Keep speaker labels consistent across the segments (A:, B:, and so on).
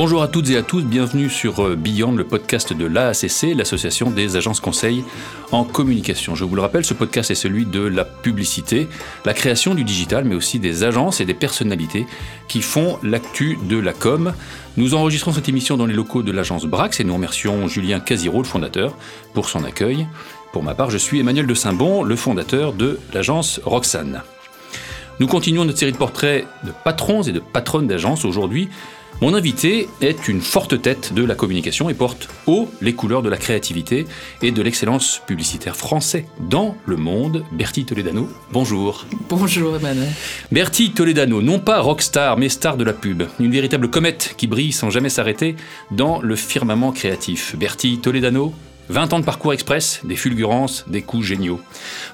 A: Bonjour à toutes et à tous, bienvenue sur euh, Beyond, le podcast de l'AACC, l'association des agences conseils en communication. Je vous le rappelle, ce podcast est celui de la publicité, la création du digital, mais aussi des agences et des personnalités qui font l'actu de la com. Nous enregistrons cette émission dans les locaux de l'agence Brax et nous remercions Julien Casiro, le fondateur, pour son accueil. Pour ma part, je suis Emmanuel de Saint-Bon, le fondateur de l'agence Roxane. Nous continuons notre série de portraits de patrons et de patronnes d'agences aujourd'hui mon invité est une forte tête de la communication et porte haut les couleurs de la créativité et de l'excellence publicitaire français dans le monde. Bertie Toledano, bonjour.
B: Bonjour Emmanuel.
A: Bertie Toledano, non pas rockstar, mais star de la pub. Une véritable comète qui brille sans jamais s'arrêter dans le firmament créatif. Bertie Toledano, 20 ans de parcours express, des fulgurances, des coups géniaux.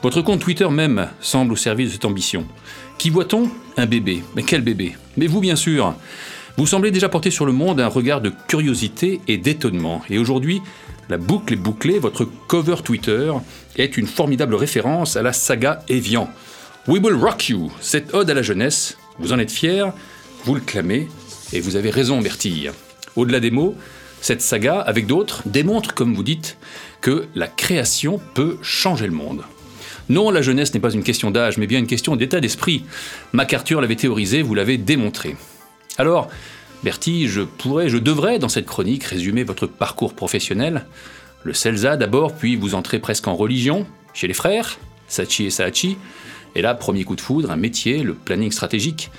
A: Votre compte Twitter même semble au service de cette ambition. Qui voit-on? Un bébé. Mais quel bébé? Mais vous, bien sûr. Vous semblez déjà porter sur le monde un regard de curiosité et d'étonnement. Et aujourd'hui, la boucle est bouclée, votre cover Twitter est une formidable référence à la saga Evian. We will rock you, cette ode à la jeunesse, vous en êtes fier, vous le clamez, et vous avez raison Bertille. Au-delà des mots, cette saga, avec d'autres, démontre, comme vous dites, que la création peut changer le monde. Non, la jeunesse n'est pas une question d'âge, mais bien une question d'état d'esprit. MacArthur l'avait théorisé, vous l'avez démontré. Alors, Bertie, je pourrais, je devrais, dans cette chronique, résumer votre parcours professionnel. Le CELSA d'abord, puis vous entrez presque en religion, chez les frères, Sachi et Sachi. Et là, premier coup de foudre, un métier, le planning stratégique.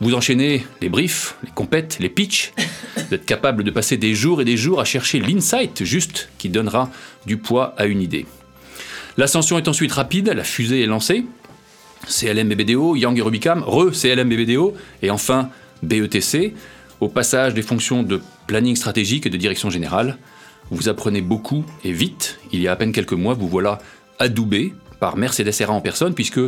A: Vous enchaînez les briefs, les compètes, les pitchs. Vous êtes capable de passer des jours et des jours à chercher l'insight juste qui donnera du poids à une idée. L'ascension est ensuite rapide, la fusée est lancée. CLM et BDO, Yang et Rubicam, re-CLM et BDO, et enfin BETC, au passage des fonctions de planning stratégique et de direction générale. Vous apprenez beaucoup et vite. Il y a à peine quelques mois, vous voilà adoubé par Mercedes Serra en personne, puisque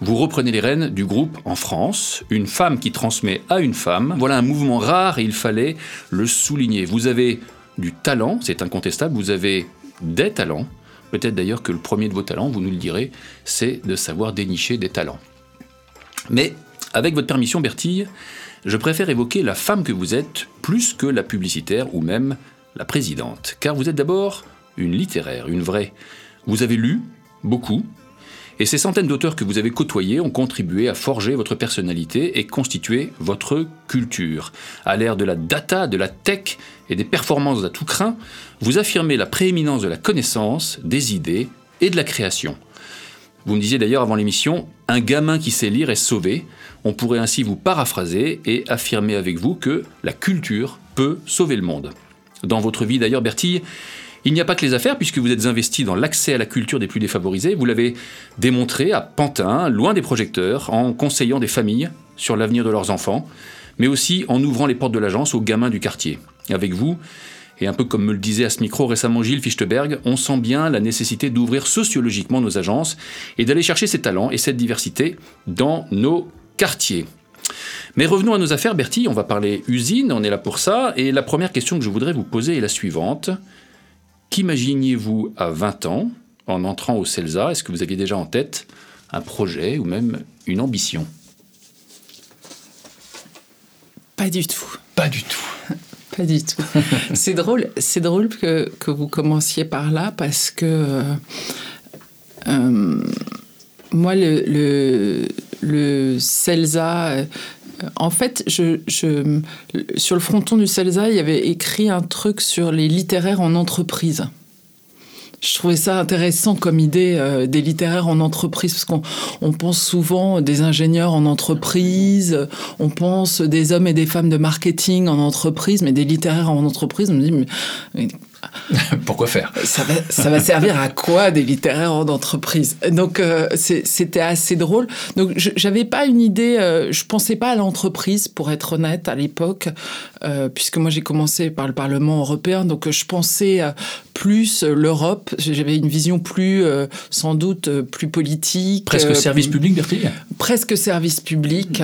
A: vous reprenez les rênes du groupe en France, une femme qui transmet à une femme. Voilà un mouvement rare et il fallait le souligner. Vous avez du talent, c'est incontestable, vous avez des talents. Peut-être d'ailleurs que le premier de vos talents, vous nous le direz, c'est de savoir dénicher des talents. Mais avec votre permission, Bertille, je préfère évoquer la femme que vous êtes plus que la publicitaire ou même la présidente. Car vous êtes d'abord une littéraire, une vraie. Vous avez lu beaucoup, et ces centaines d'auteurs que vous avez côtoyés ont contribué à forger votre personnalité et constituer votre culture. À l'ère de la data, de la tech et des performances à tout craint, vous affirmez la prééminence de la connaissance, des idées et de la création. Vous me disiez d'ailleurs avant l'émission, un gamin qui sait lire est sauvé. On pourrait ainsi vous paraphraser et affirmer avec vous que la culture peut sauver le monde. Dans votre vie d'ailleurs, Bertille, il n'y a pas que les affaires, puisque vous êtes investi dans l'accès à la culture des plus défavorisés. Vous l'avez démontré à Pantin, loin des projecteurs, en conseillant des familles sur l'avenir de leurs enfants, mais aussi en ouvrant les portes de l'agence aux gamins du quartier. Avec vous, et un peu comme me le disait à ce micro récemment Gilles Fichtberg, on sent bien la nécessité d'ouvrir sociologiquement nos agences et d'aller chercher ces talents et cette diversité dans nos quartiers. Mais revenons à nos affaires, Bertie, on va parler usine, on est là pour ça, et la première question que je voudrais vous poser est la suivante. Qu'imaginiez-vous à 20 ans en entrant au CELSA Est-ce que vous aviez déjà en tête un projet ou même une ambition?
B: Pas du tout.
A: Pas du tout.
B: Pas du tout. c'est drôle, c'est drôle que, que, vous commenciez par là parce que euh, euh, moi, le, le, le CELSA, euh, en fait, je, sur le fronton du CELSA, il y avait écrit un truc sur les littéraires en entreprise. Je trouvais ça intéressant comme idée euh, des littéraires en entreprise, parce qu'on on pense souvent des ingénieurs en entreprise, on pense des hommes et des femmes de marketing en entreprise, mais des littéraires en entreprise, on me dit, mais
A: Pourquoi faire?
B: Ça va, ça va, servir à quoi des littéraires en entreprise? Donc euh, c'était assez drôle. Donc j'avais pas une idée, euh, je pensais pas à l'entreprise pour être honnête à l'époque, euh, puisque moi j'ai commencé par le Parlement européen, donc je pensais plus l'Europe. J'avais une vision plus, sans doute, plus politique.
A: Presque service public, Bertie
B: Presque service public.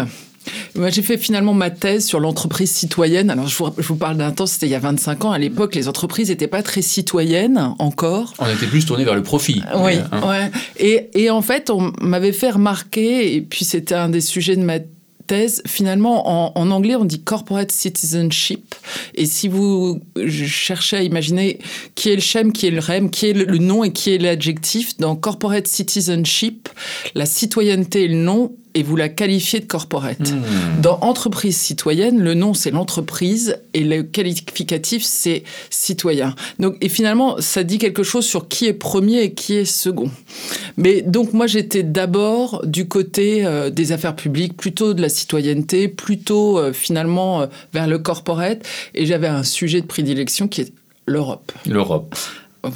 B: Moi, j'ai fait finalement ma thèse sur l'entreprise citoyenne. Alors, je vous, parle d'un temps, c'était il y a 25 ans. À l'époque, les entreprises n'étaient pas très citoyennes encore.
A: On était plus tourné vers le profit.
B: Oui, hein. ouais. Et, et, en fait, on m'avait fait remarquer, et puis c'était un des sujets de ma thèse. Finalement, en, anglais, on dit corporate citizenship. Et si vous cherchez à imaginer qui est le chem, qui est le rem, qui est le nom et qui est l'adjectif, dans corporate citizenship, la citoyenneté et le nom et vous la qualifiez de corporate. Hmm. Dans entreprise citoyenne, le nom c'est l'entreprise et le qualificatif c'est citoyen. Donc et finalement ça dit quelque chose sur qui est premier et qui est second. Mais donc moi j'étais d'abord du côté euh, des affaires publiques, plutôt de la citoyenneté, plutôt euh, finalement euh, vers le corporate et j'avais un sujet de prédilection qui est l'Europe.
A: L'Europe.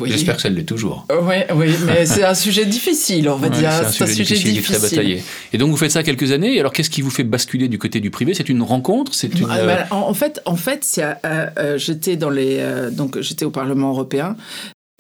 A: J'espère que ça l'est toujours.
B: Oui, oui mais c'est un sujet difficile, on va dire.
A: C'est un, sujet, difficile, très bataillé. Et donc vous faites ça quelques années. Alors qu'est-ce qui vous fait basculer du côté du privé? C'est une rencontre? C'est une...
B: Ah, bah, en, fait, en fait, euh, euh, j'étais dans les euh, donc j'étais au Parlement européen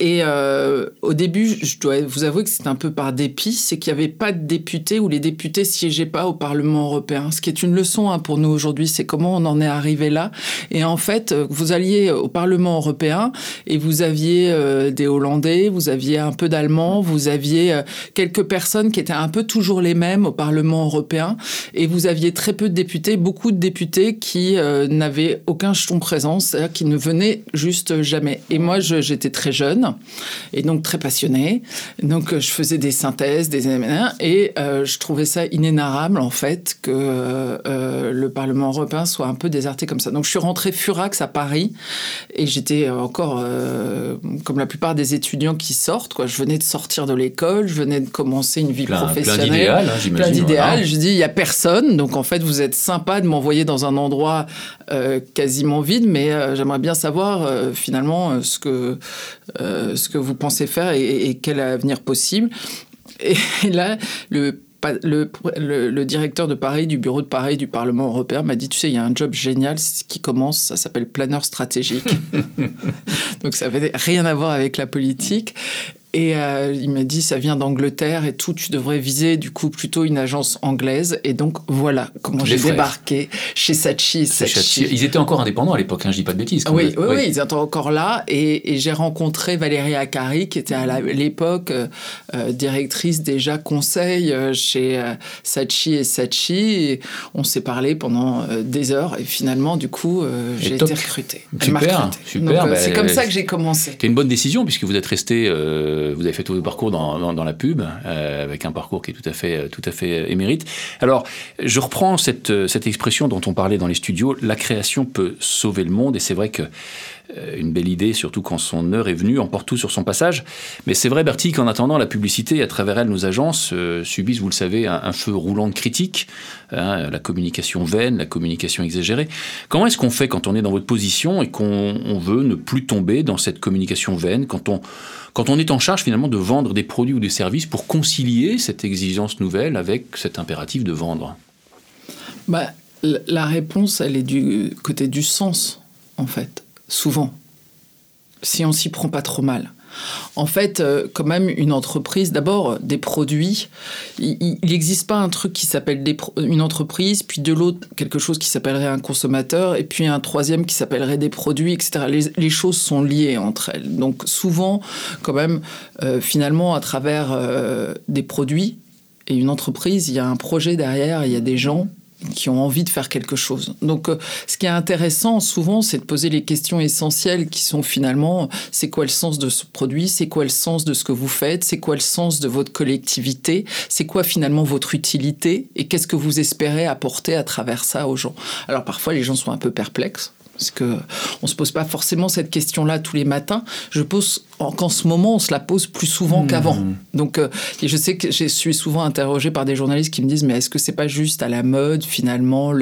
B: et euh, au début, je dois vous avouer que c'est un peu par dépit, c'est qu'il n'y avait pas de députés ou les députés siégeaient pas au Parlement européen. Ce qui est une leçon hein, pour nous aujourd'hui, c'est comment on en est arrivé là. Et en fait, euh, vous alliez au Parlement européen et vous aviez euh, des Hollandais, vous aviez un peu d'Allemands, vous aviez quelques personnes qui étaient un peu toujours les mêmes au Parlement européen et vous aviez très peu de députés, beaucoup de députés qui n'avaient aucun jeton présent, c'est-à-dire qui ne venaient juste jamais. Et moi, j'étais très jeune et donc très passionnée. Donc euh, je faisais des synthèses, des et euh, je trouvais ça inénarrable en fait que euh, le Parlement européen soit un peu déserté comme ça. Donc je suis rentrée furax à Paris et j'étais encore comme la plupart des étudiants qui sortent. Quoi. Je venais de sortir de l'école, je venais de commencer une vie professionnelle. Plein
A: d'idéal, hein,
B: Plein d'idéal. Je dis il y a personne, donc en fait vous êtes sympa de m'envoyer dans un endroit quasiment vide, mais j'aimerais bien savoir finalement ce que euh, ce que vous pensez faire et, quel avenir possible. Et là, le le, le, directeur de Paris, du bureau de Paris du Parlement européen, m'a dit, tu sais, il y a un job génial qui commence, ça s'appelle planeur stratégique. Donc ça n'avait rien à voir avec la politique. Et euh, il m'a dit, ça vient d'Angleterre et tout, tu devrais viser du coup plutôt une agence anglaise. Et donc voilà comment j'ai débarqué chez Sachi et Sachi.
A: Ils étaient encore indépendants à l'époque, hein, je dis pas de bêtises.
B: Oui, oui, oui, ils étaient encore là. Et, j'ai rencontré Valérie Akari, qui était à l'époque euh, euh, directrice déjà conseil chez Sachi et Sachi. Et on s'est parlé pendant des heures et finalement, du coup, j'ai été recrutée.
A: Super, super.
B: c'est comme ça que j'ai commencé.
A: C'était une bonne décision puisque vous êtes resté vous avez fait tout votre parcours dans, la pub, euh, avec un parcours qui est tout à fait, tout à fait émérite. Alors, je reprends cette, expression dont on parlait dans les studios, la création peut sauver le monde, et c'est vrai que euh, une belle idée, surtout quand son heure est venue, emporte tout sur son passage. Mais c'est vrai, Bertie, qu'en attendant, la publicité, à travers elle, nos agences euh, subissent, vous le savez, un, feu roulant de critiques, hein, la communication vaine, la communication exagérée. Comment est-ce qu'on fait quand on est dans votre position et qu'on veut ne plus tomber dans cette communication vaine, quand on, quand on est en charge finalement de vendre des produits ou des services pour concilier cette exigence nouvelle avec cet impératif de vendre?
B: Bah, La réponse, elle est du côté du sens, en fait souvent, si on s'y prend pas trop mal. En fait, euh, quand même, une entreprise, d'abord, des produits, il n'existe pas un truc qui s'appelle une entreprise, puis de l'autre, quelque chose qui s'appellerait un consommateur, et puis un troisième qui s'appellerait des produits, etc. Les, choses sont liées entre elles. Donc souvent, quand même, euh, finalement, à travers euh, des produits et une entreprise, il y a un projet derrière, il y a des gens, qui ont envie de faire quelque chose. Donc, euh, ce qui est intéressant souvent, c'est de poser les questions essentielles qui sont finalement, c'est quoi le sens de ce produit, c'est quoi le sens de ce que vous faites, c'est quoi le sens de votre collectivité, c'est quoi finalement votre utilité? Et qu'est-ce que vous espérez apporter à travers ça aux gens? Alors parfois, les gens sont un peu perplexes parce que on se pose pas forcément cette question-là tous les matins. Je pose qu'en ce moment, on se la pose plus souvent mmh. qu'avant. Donc, euh, et je sais que je suis souvent interrogée par des journalistes qui me disent, mais est-ce que c'est pas juste à la mode finalement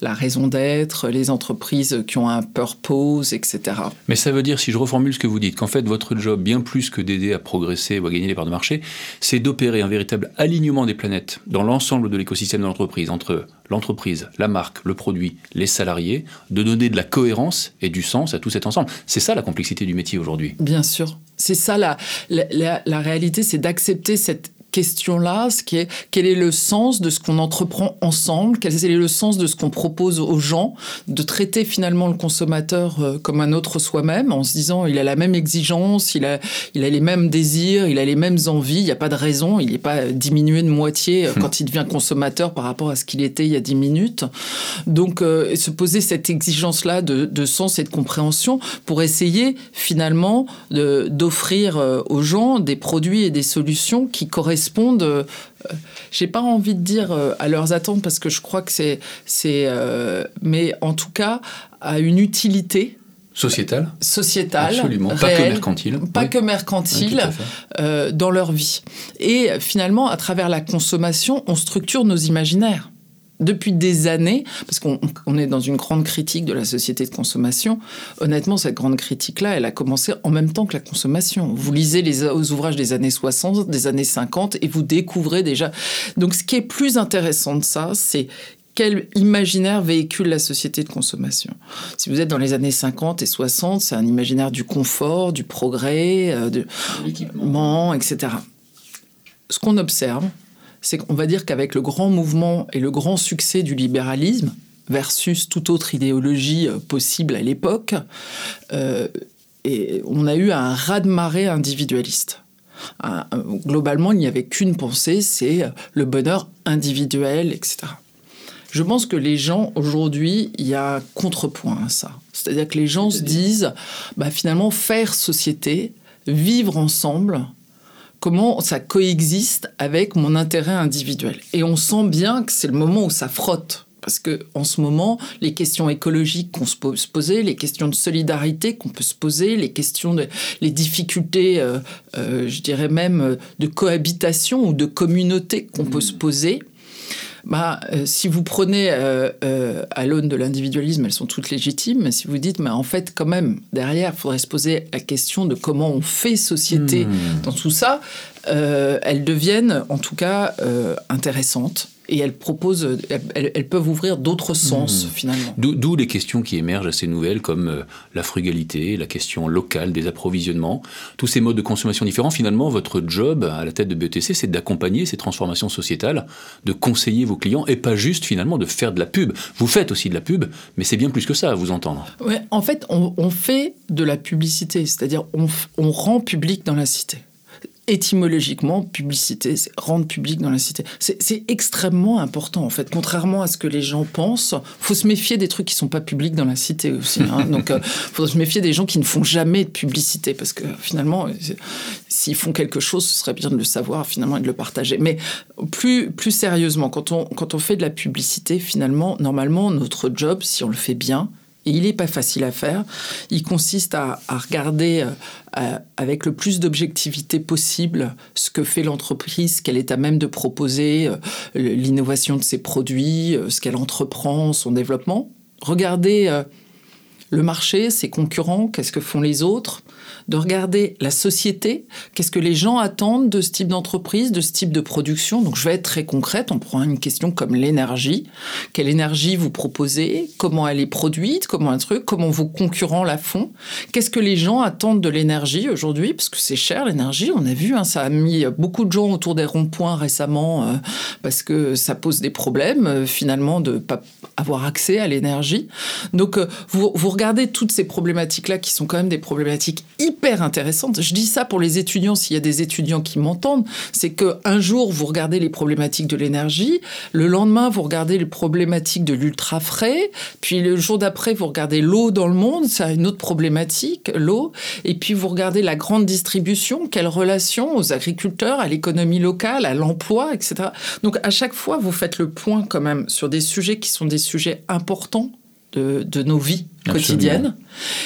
B: la raison d'être, les entreprises qui ont un purpose, etc.
A: Mais ça veut dire, si je reformule ce que vous dites, qu'en fait votre job, bien plus que d'aider à progresser ou à gagner les parts de marché, c'est d'opérer un véritable alignement des planètes dans l'ensemble de l'écosystème de l'entreprise entre l'entreprise, la marque, le produit, les salariés, de donner de la cohérence et du sens à tout cet ensemble. C'est ça la complexité du métier aujourd'hui.
B: Bien sûr. C'est ça la, la, réalité, c'est d'accepter cette question-là, ce qui est quel est le sens de ce qu'on entreprend ensemble, quel est le sens de ce qu'on propose aux gens, de traiter finalement le consommateur euh, comme un autre soi-même, en se disant il a la même exigence, il a, il a les mêmes désirs, il a les mêmes envies, il n'y a pas de raison, il n'est pas diminué de moitié euh, hmm. quand il devient consommateur par rapport à ce qu'il était il y a dix minutes. Donc euh, se poser cette exigence-là de, de, sens et de compréhension pour essayer finalement d'offrir aux gens des produits et des solutions qui correspondent correspondent, euh, j'ai pas envie de dire euh, à leurs attentes parce que je crois que c'est, c'est, euh, mais en tout cas à une utilité.
A: Sociétale
B: Sociétale.
A: Absolument. pas que mercantile.
B: Pas que mercantile dans leur vie. Et finalement, à travers la consommation, on structure nos imaginaires depuis des années, parce qu'on est dans une grande critique de la société de consommation, honnêtement, cette grande critique-là, elle a commencé en même temps que la consommation. Vous lisez les ouvrages des années 60, des années 50, et vous découvrez déjà. Donc ce qui est plus intéressant de ça, c'est quel imaginaire véhicule la société de consommation. Si vous êtes dans les années 50 et 60, c'est un imaginaire du confort, du progrès, euh, de l'équipement, etc. Ce qu'on observe, c'est qu'on va dire qu'avec le grand mouvement et le grand succès du libéralisme, versus toute autre idéologie euh, possible à l'époque, euh, et on a eu un raz-de-marée individualiste. globalement, il n'y avait qu'une pensée, c'est euh, le bonheur individuel, etc. Je pense que les gens, aujourd'hui, il y a un contrepoint à ça. C'est-à-dire que les gens se disent, bah, finalement, faire société, vivre ensemble, comment ça coexiste avec mon intérêt individuel. Et on sent bien que c'est le moment où ça frotte. Parce que en ce moment, les questions écologiques qu'on se pose, poser, les questions de solidarité qu'on peut se poser, les questions de, les difficultés, euh, euh, je dirais même euh, de cohabitation ou de communauté qu'on peut mmh. se poser, bah, euh, si vous prenez euh, euh, à l'aune de l'individualisme, elles sont toutes légitimes, mais si vous dites, mais en fait, quand même, derrière, il faudrait se poser la question de comment on fait société mmh. dans tout ça, elles deviennent en tout cas intéressantes et elles proposent, elles, peuvent ouvrir d'autres sens hmm. finalement.
A: D'où les questions qui émergent assez nouvelles comme euh, la frugalité, la question locale des approvisionnements, tous ces modes de consommation différents. Finalement, votre job à la tête de BETC, c'est d'accompagner ces transformations sociétales, de conseiller vos clients et pas juste finalement de faire de la pub. Vous faites aussi de la pub, mais c'est bien plus que ça à vous entendre.
B: Ouais, en fait, on, fait de la publicité, c'est-à-dire on, on rend public dans la cité étymologiquement, publicité, c'est rendre public dans la cité. C'est extrêmement important, en fait. Contrairement à ce que les gens pensent, faut se méfier des trucs qui sont pas publics dans la cité aussi. Hein. Donc, il euh, faut se méfier des gens qui ne font jamais de publicité, parce que finalement, s'ils font quelque chose, ce serait bien de le savoir, finalement, et de le partager. Mais plus, plus sérieusement, quand on, quand on fait de la publicité, finalement, normalement, notre job, si on le fait bien, et il n'est pas facile à faire. Il consiste à, regarder euh, avec le plus d'objectivité possible ce que fait l'entreprise, qu'elle est à même de proposer, euh, l'innovation de ses produits, euh, ce qu'elle entreprend, son développement. Regarder le marché, ses concurrents, qu'est-ce que font les autres, de regarder la société, qu'est-ce que les gens attendent de ce type d'entreprise, de ce type de production. Donc je vais être très concrète, on prend une question comme l'énergie. Quelle énergie vous proposez? Comment elle est produite? Comment un truc? Comment vos concurrents la font? Qu'est-ce que les gens attendent de l'énergie aujourd'hui? Parce que c'est cher l'énergie, on a vu, hein, ça a mis beaucoup de gens autour des ronds-points récemment euh, parce que ça pose des problèmes euh, finalement de pas avoir accès à l'énergie. Donc euh, vous, vous regardez toutes ces problématiques-là qui sont quand même des problématiques hyper intéressantes. Je dis ça pour les étudiants, s'il y a des étudiants qui m'entendent, c'est que un jour vous regardez les problématiques de l'énergie, le lendemain vous regardez les problématiques de l'ultra frais, puis le jour d'après vous regardez l'eau dans le monde, c'est une autre problématique, l'eau, et puis vous regardez la grande distribution, quelle relation aux agriculteurs, à l'économie locale, à l'emploi, etc. Donc à chaque fois vous faites le point quand même sur des sujets qui sont des sujets importants de, nos vies quotidiennes.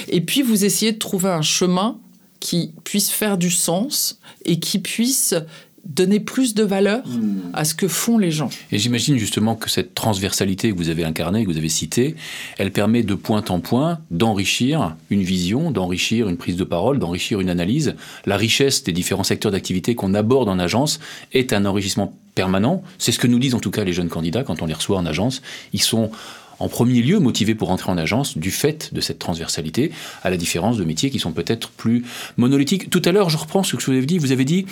B: Et puis vous essayez de trouver un chemin qui puisse faire du sens et qui puisse donner plus de valeur hmm. à ce que font les gens.
A: Et j'imagine justement que cette transversalité que vous avez incarnée, que vous avez citée, elle permet de point en point d'enrichir une vision, d'enrichir une prise de parole, d'enrichir une analyse. La richesse des différents secteurs d'activité qu'on aborde en agence est un enrichissement permanent. C'est ce que nous disent en tout cas les jeunes candidats quand on les reçoit en agence. Ils sont en premier lieu motivés pour entrer en agence du fait de cette transversalité, à la différence de métiers qui sont peut-être plus monolithiques. Tout à l'heure, je reprends ce que vous avez dit, vous avez dit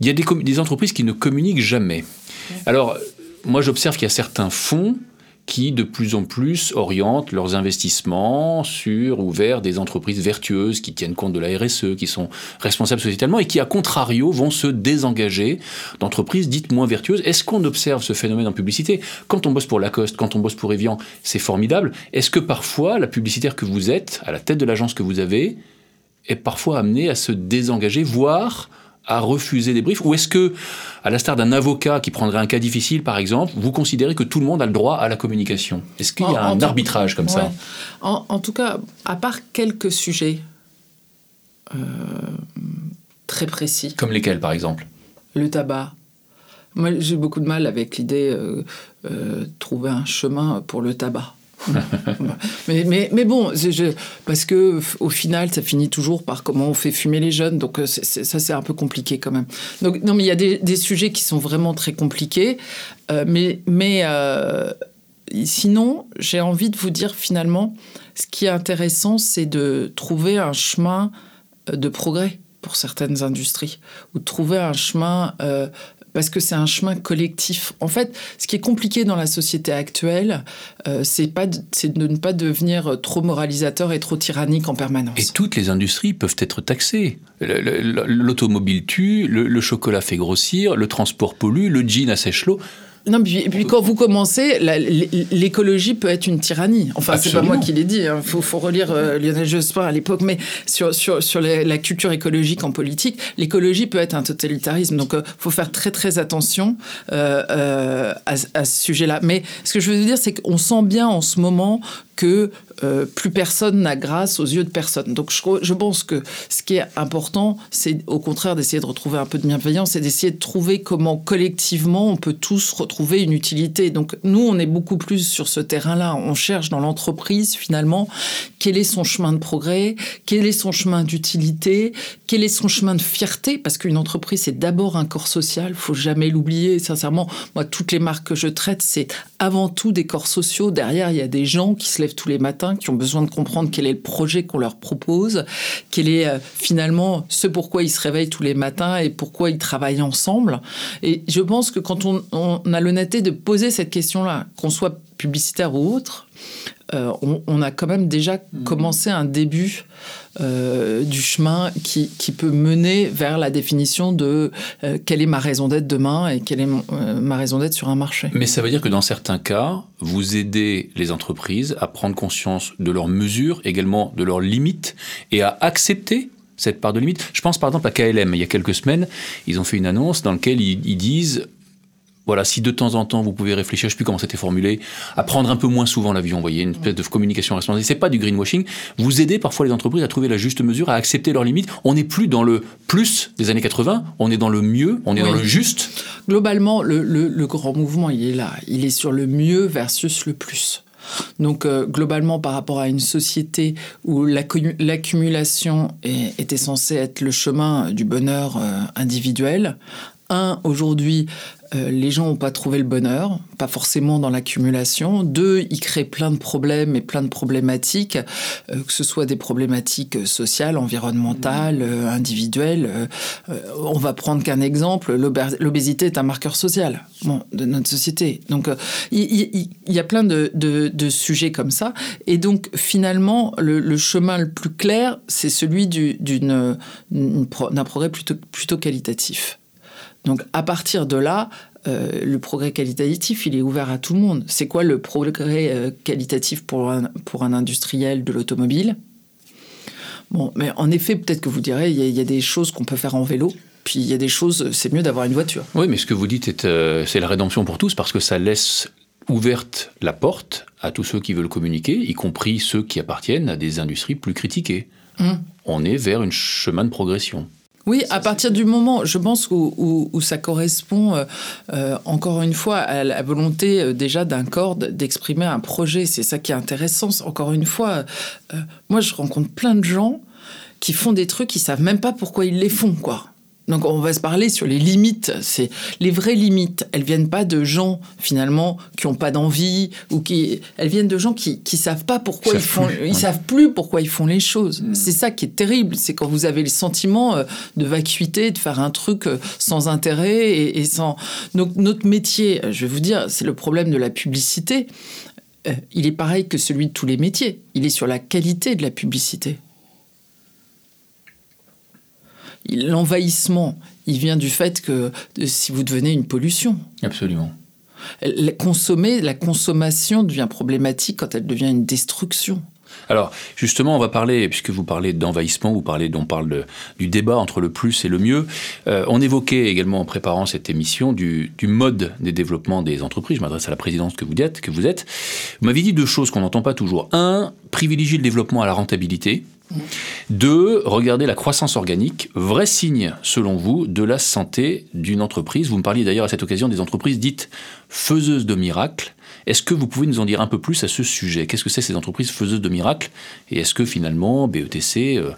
A: Il y a des, des entreprises qui ne communiquent jamais. Alors, moi, j'observe qu'il y a certains fonds qui de plus en plus orientent leurs investissements sur ou vers des entreprises vertueuses qui tiennent compte de la RSE, qui sont responsables sociétalement et qui, à contrario, vont se désengager d'entreprises dites moins vertueuses. Est-ce qu'on observe ce phénomène en publicité? Quand on bosse pour Lacoste, quand on bosse pour Evian, c'est formidable. Est-ce que parfois la publicitaire que vous êtes, à la tête de l'agence que vous avez, est parfois amenée à se désengager, voire à refuser des briefs Ou est-ce que, à l'instar d'un avocat qui prendrait un cas difficile, par exemple, vous considérez que tout le monde a le droit à la communication? Est-ce qu'il y a un arbitrage comme ça?
B: En, tout cas, à part quelques sujets euh, très précis.
A: Comme lesquels, par exemple?
B: Le tabac. Moi, j'ai beaucoup de mal avec l'idée de euh, euh, trouver un chemin pour le tabac. mais, bon, parce que au final, ça finit toujours par comment on fait fumer les jeunes. Donc ça, c'est un peu compliqué quand même. Donc non, mais il y a des, sujets qui sont vraiment très compliqués. Euh, mais euh, sinon, j'ai envie de vous dire finalement, ce qui est intéressant, c'est de trouver un chemin euh, de progrès pour certaines industries, ou de trouver un chemin parce que c'est un chemin collectif. En fait, ce qui est compliqué dans la société actuelle, euh, c'est pas de, de ne pas devenir trop moralisateur et trop tyrannique en permanence.
A: Et toutes les industries peuvent être taxées. L'automobile tue, le, chocolat fait grossir, le transport pollue, le jean assèche l'eau.
B: Non, puis, puis quand vous commencez, l'écologie peut être une tyrannie. Enfin, c'est pas moi qui l'ai dit. Il hein. faut, faut, relire euh, Lionel Jospin à l'époque, mais sur, sur, sur la culture écologique en politique, l'écologie peut être un totalitarisme. Donc, il euh, faut faire très très attention euh, à, à, ce sujet-là. Mais ce que je veux dire, c'est qu'on sent bien en ce moment que euh, plus personne n'a grâce aux yeux de personne. Donc je, pense que ce qui est important, c'est au contraire d'essayer de retrouver un peu de bienveillance et d'essayer de trouver comment collectivement on peut tous retrouver une utilité. Donc nous, on est beaucoup plus sur ce terrain-là. On cherche dans l'entreprise finalement quel est son chemin de progrès, quel est son chemin d'utilité, quel est son chemin de fierté, parce qu'une entreprise, c'est d'abord un corps social, faut jamais l'oublier. Sincèrement, moi, toutes les marques que je traite, c'est avant tout des corps sociaux. Derrière, il y a des gens qui se lèvent tous les matins, qui ont besoin de comprendre quel est le projet qu'on leur propose, quel est euh, finalement ce pourquoi ils se réveillent tous les matins et pourquoi ils travaillent ensemble. Et je pense que quand on, on a l'honnêteté de poser cette question-là, qu'on soit publicitaire ou autre, euh, on, a quand même déjà mhm. commencé un début euh, du chemin qui, peut mener vers la définition de euh, quelle est ma raison d'être demain et quelle est ma raison d'être sur un marché.
A: Mais ça veut dire que dans certains cas, vous aidez les entreprises à prendre conscience de leurs mesures, également de leurs limites, et à accepter cette part de limite. Je pense par exemple à KLM, il y a quelques semaines, ils ont fait une annonce dans laquelle ils disent voilà, si de temps en temps vous pouvez réfléchir, je ne sais plus comment c'était formulé, à prendre un peu moins souvent l'avion, vous voyez, une espèce de communication responsable. C'est pas du greenwashing. Vous aidez parfois les entreprises à trouver la juste mesure, à accepter leurs limites. On n'est plus dans le plus des années 80, on est dans le mieux, on est dans le juste.
B: Globalement, le, grand mouvement, il est là. Il est sur le mieux versus le plus. Donc euh, globalement, par rapport à une société où l'accumulation était censée être le chemin du bonheur euh, individuel, un, aujourd'hui, euh, les gens n'ont pas trouvé le bonheur, pas forcément dans l'accumulation. Deux, ils créent plein de problèmes et plein de problématiques, euh, que ce soit des problématiques sociales, environnementales, euh, individuelles. on va prendre qu'un exemple, l'obésité est un marqueur social de notre société. Donc il y, a plein de, sujets comme ça. Et donc finalement, le, chemin le plus clair, c'est celui d'un progrès plutôt qualitatif. Donc à partir de là, euh, le progrès qualitatif, il est ouvert à tout le monde. C'est quoi le progrès euh, qualitatif pour un, pour un industriel de l'automobile? Bon, mais en effet, peut-être que vous direz, il y, a des choses qu'on peut faire en vélo. Puis il y a des choses, c'est mieux d'avoir une voiture.
A: Oui, mais ce que vous dites, euh, c'est la rédemption pour tous parce que ça laisse ouverte la porte à tous ceux qui veulent communiquer, y compris ceux qui appartiennent à des industries plus critiquées. Hum. On est vers un chemin de progression.
B: Oui, à partir du moment, je pense, où, ça correspond euh, euh, encore une fois à la volonté euh, déjà d'un corps d'exprimer un projet. C'est ça qui est intéressant. Encore une fois, moi je rencontre plein de gens qui font des trucs, qui savent même pas pourquoi ils les font, quoi. Donc on va se parler sur les limites. C'est les vraies limites. Elles viennent pas de gens finalement qui ont pas d'envie ou qui. Elles viennent de gens qui qui savent pas pourquoi ils, font. ils savent plus pourquoi ils font les choses. Mm. C'est ça qui est terrible. C'est quand vous avez le sentiment euh, de vacuité, de faire un truc euh, sans intérêt et, sans. Donc notre métier, je vais vous dire, c'est le problème de la publicité. Euh, il est pareil que celui de tous les métiers. Il est sur la qualité de la publicité l'envahissement, il vient du fait que si vous devenez une pollution.
A: Absolument.
B: La, consommer, la consommation devient problématique quand elle devient une destruction.
A: Alors, justement, on va parler, puisque vous parlez d'envahissement, vous parlez, on parle du débat entre le plus et le mieux. Euh, on évoquait également en préparant cette émission du, mode des développements des entreprises. Je m'adresse à la présidente que vous êtes. Que vous, êtes. vous m'avez dit deux choses qu'on n'entend pas toujours. Un, privilégier le développement à la rentabilité. Deux, regardez la croissance organique, vrai signe, selon vous, de la santé d'une entreprise. Vous me parliez d'ailleurs à cette occasion des entreprises dites faiseuses de miracles. Est-ce que vous pouvez nous en dire un peu plus à ce sujet? Qu'est-ce que c'est ces entreprises faiseuses de miracles? Et est-ce que finalement BETC euh,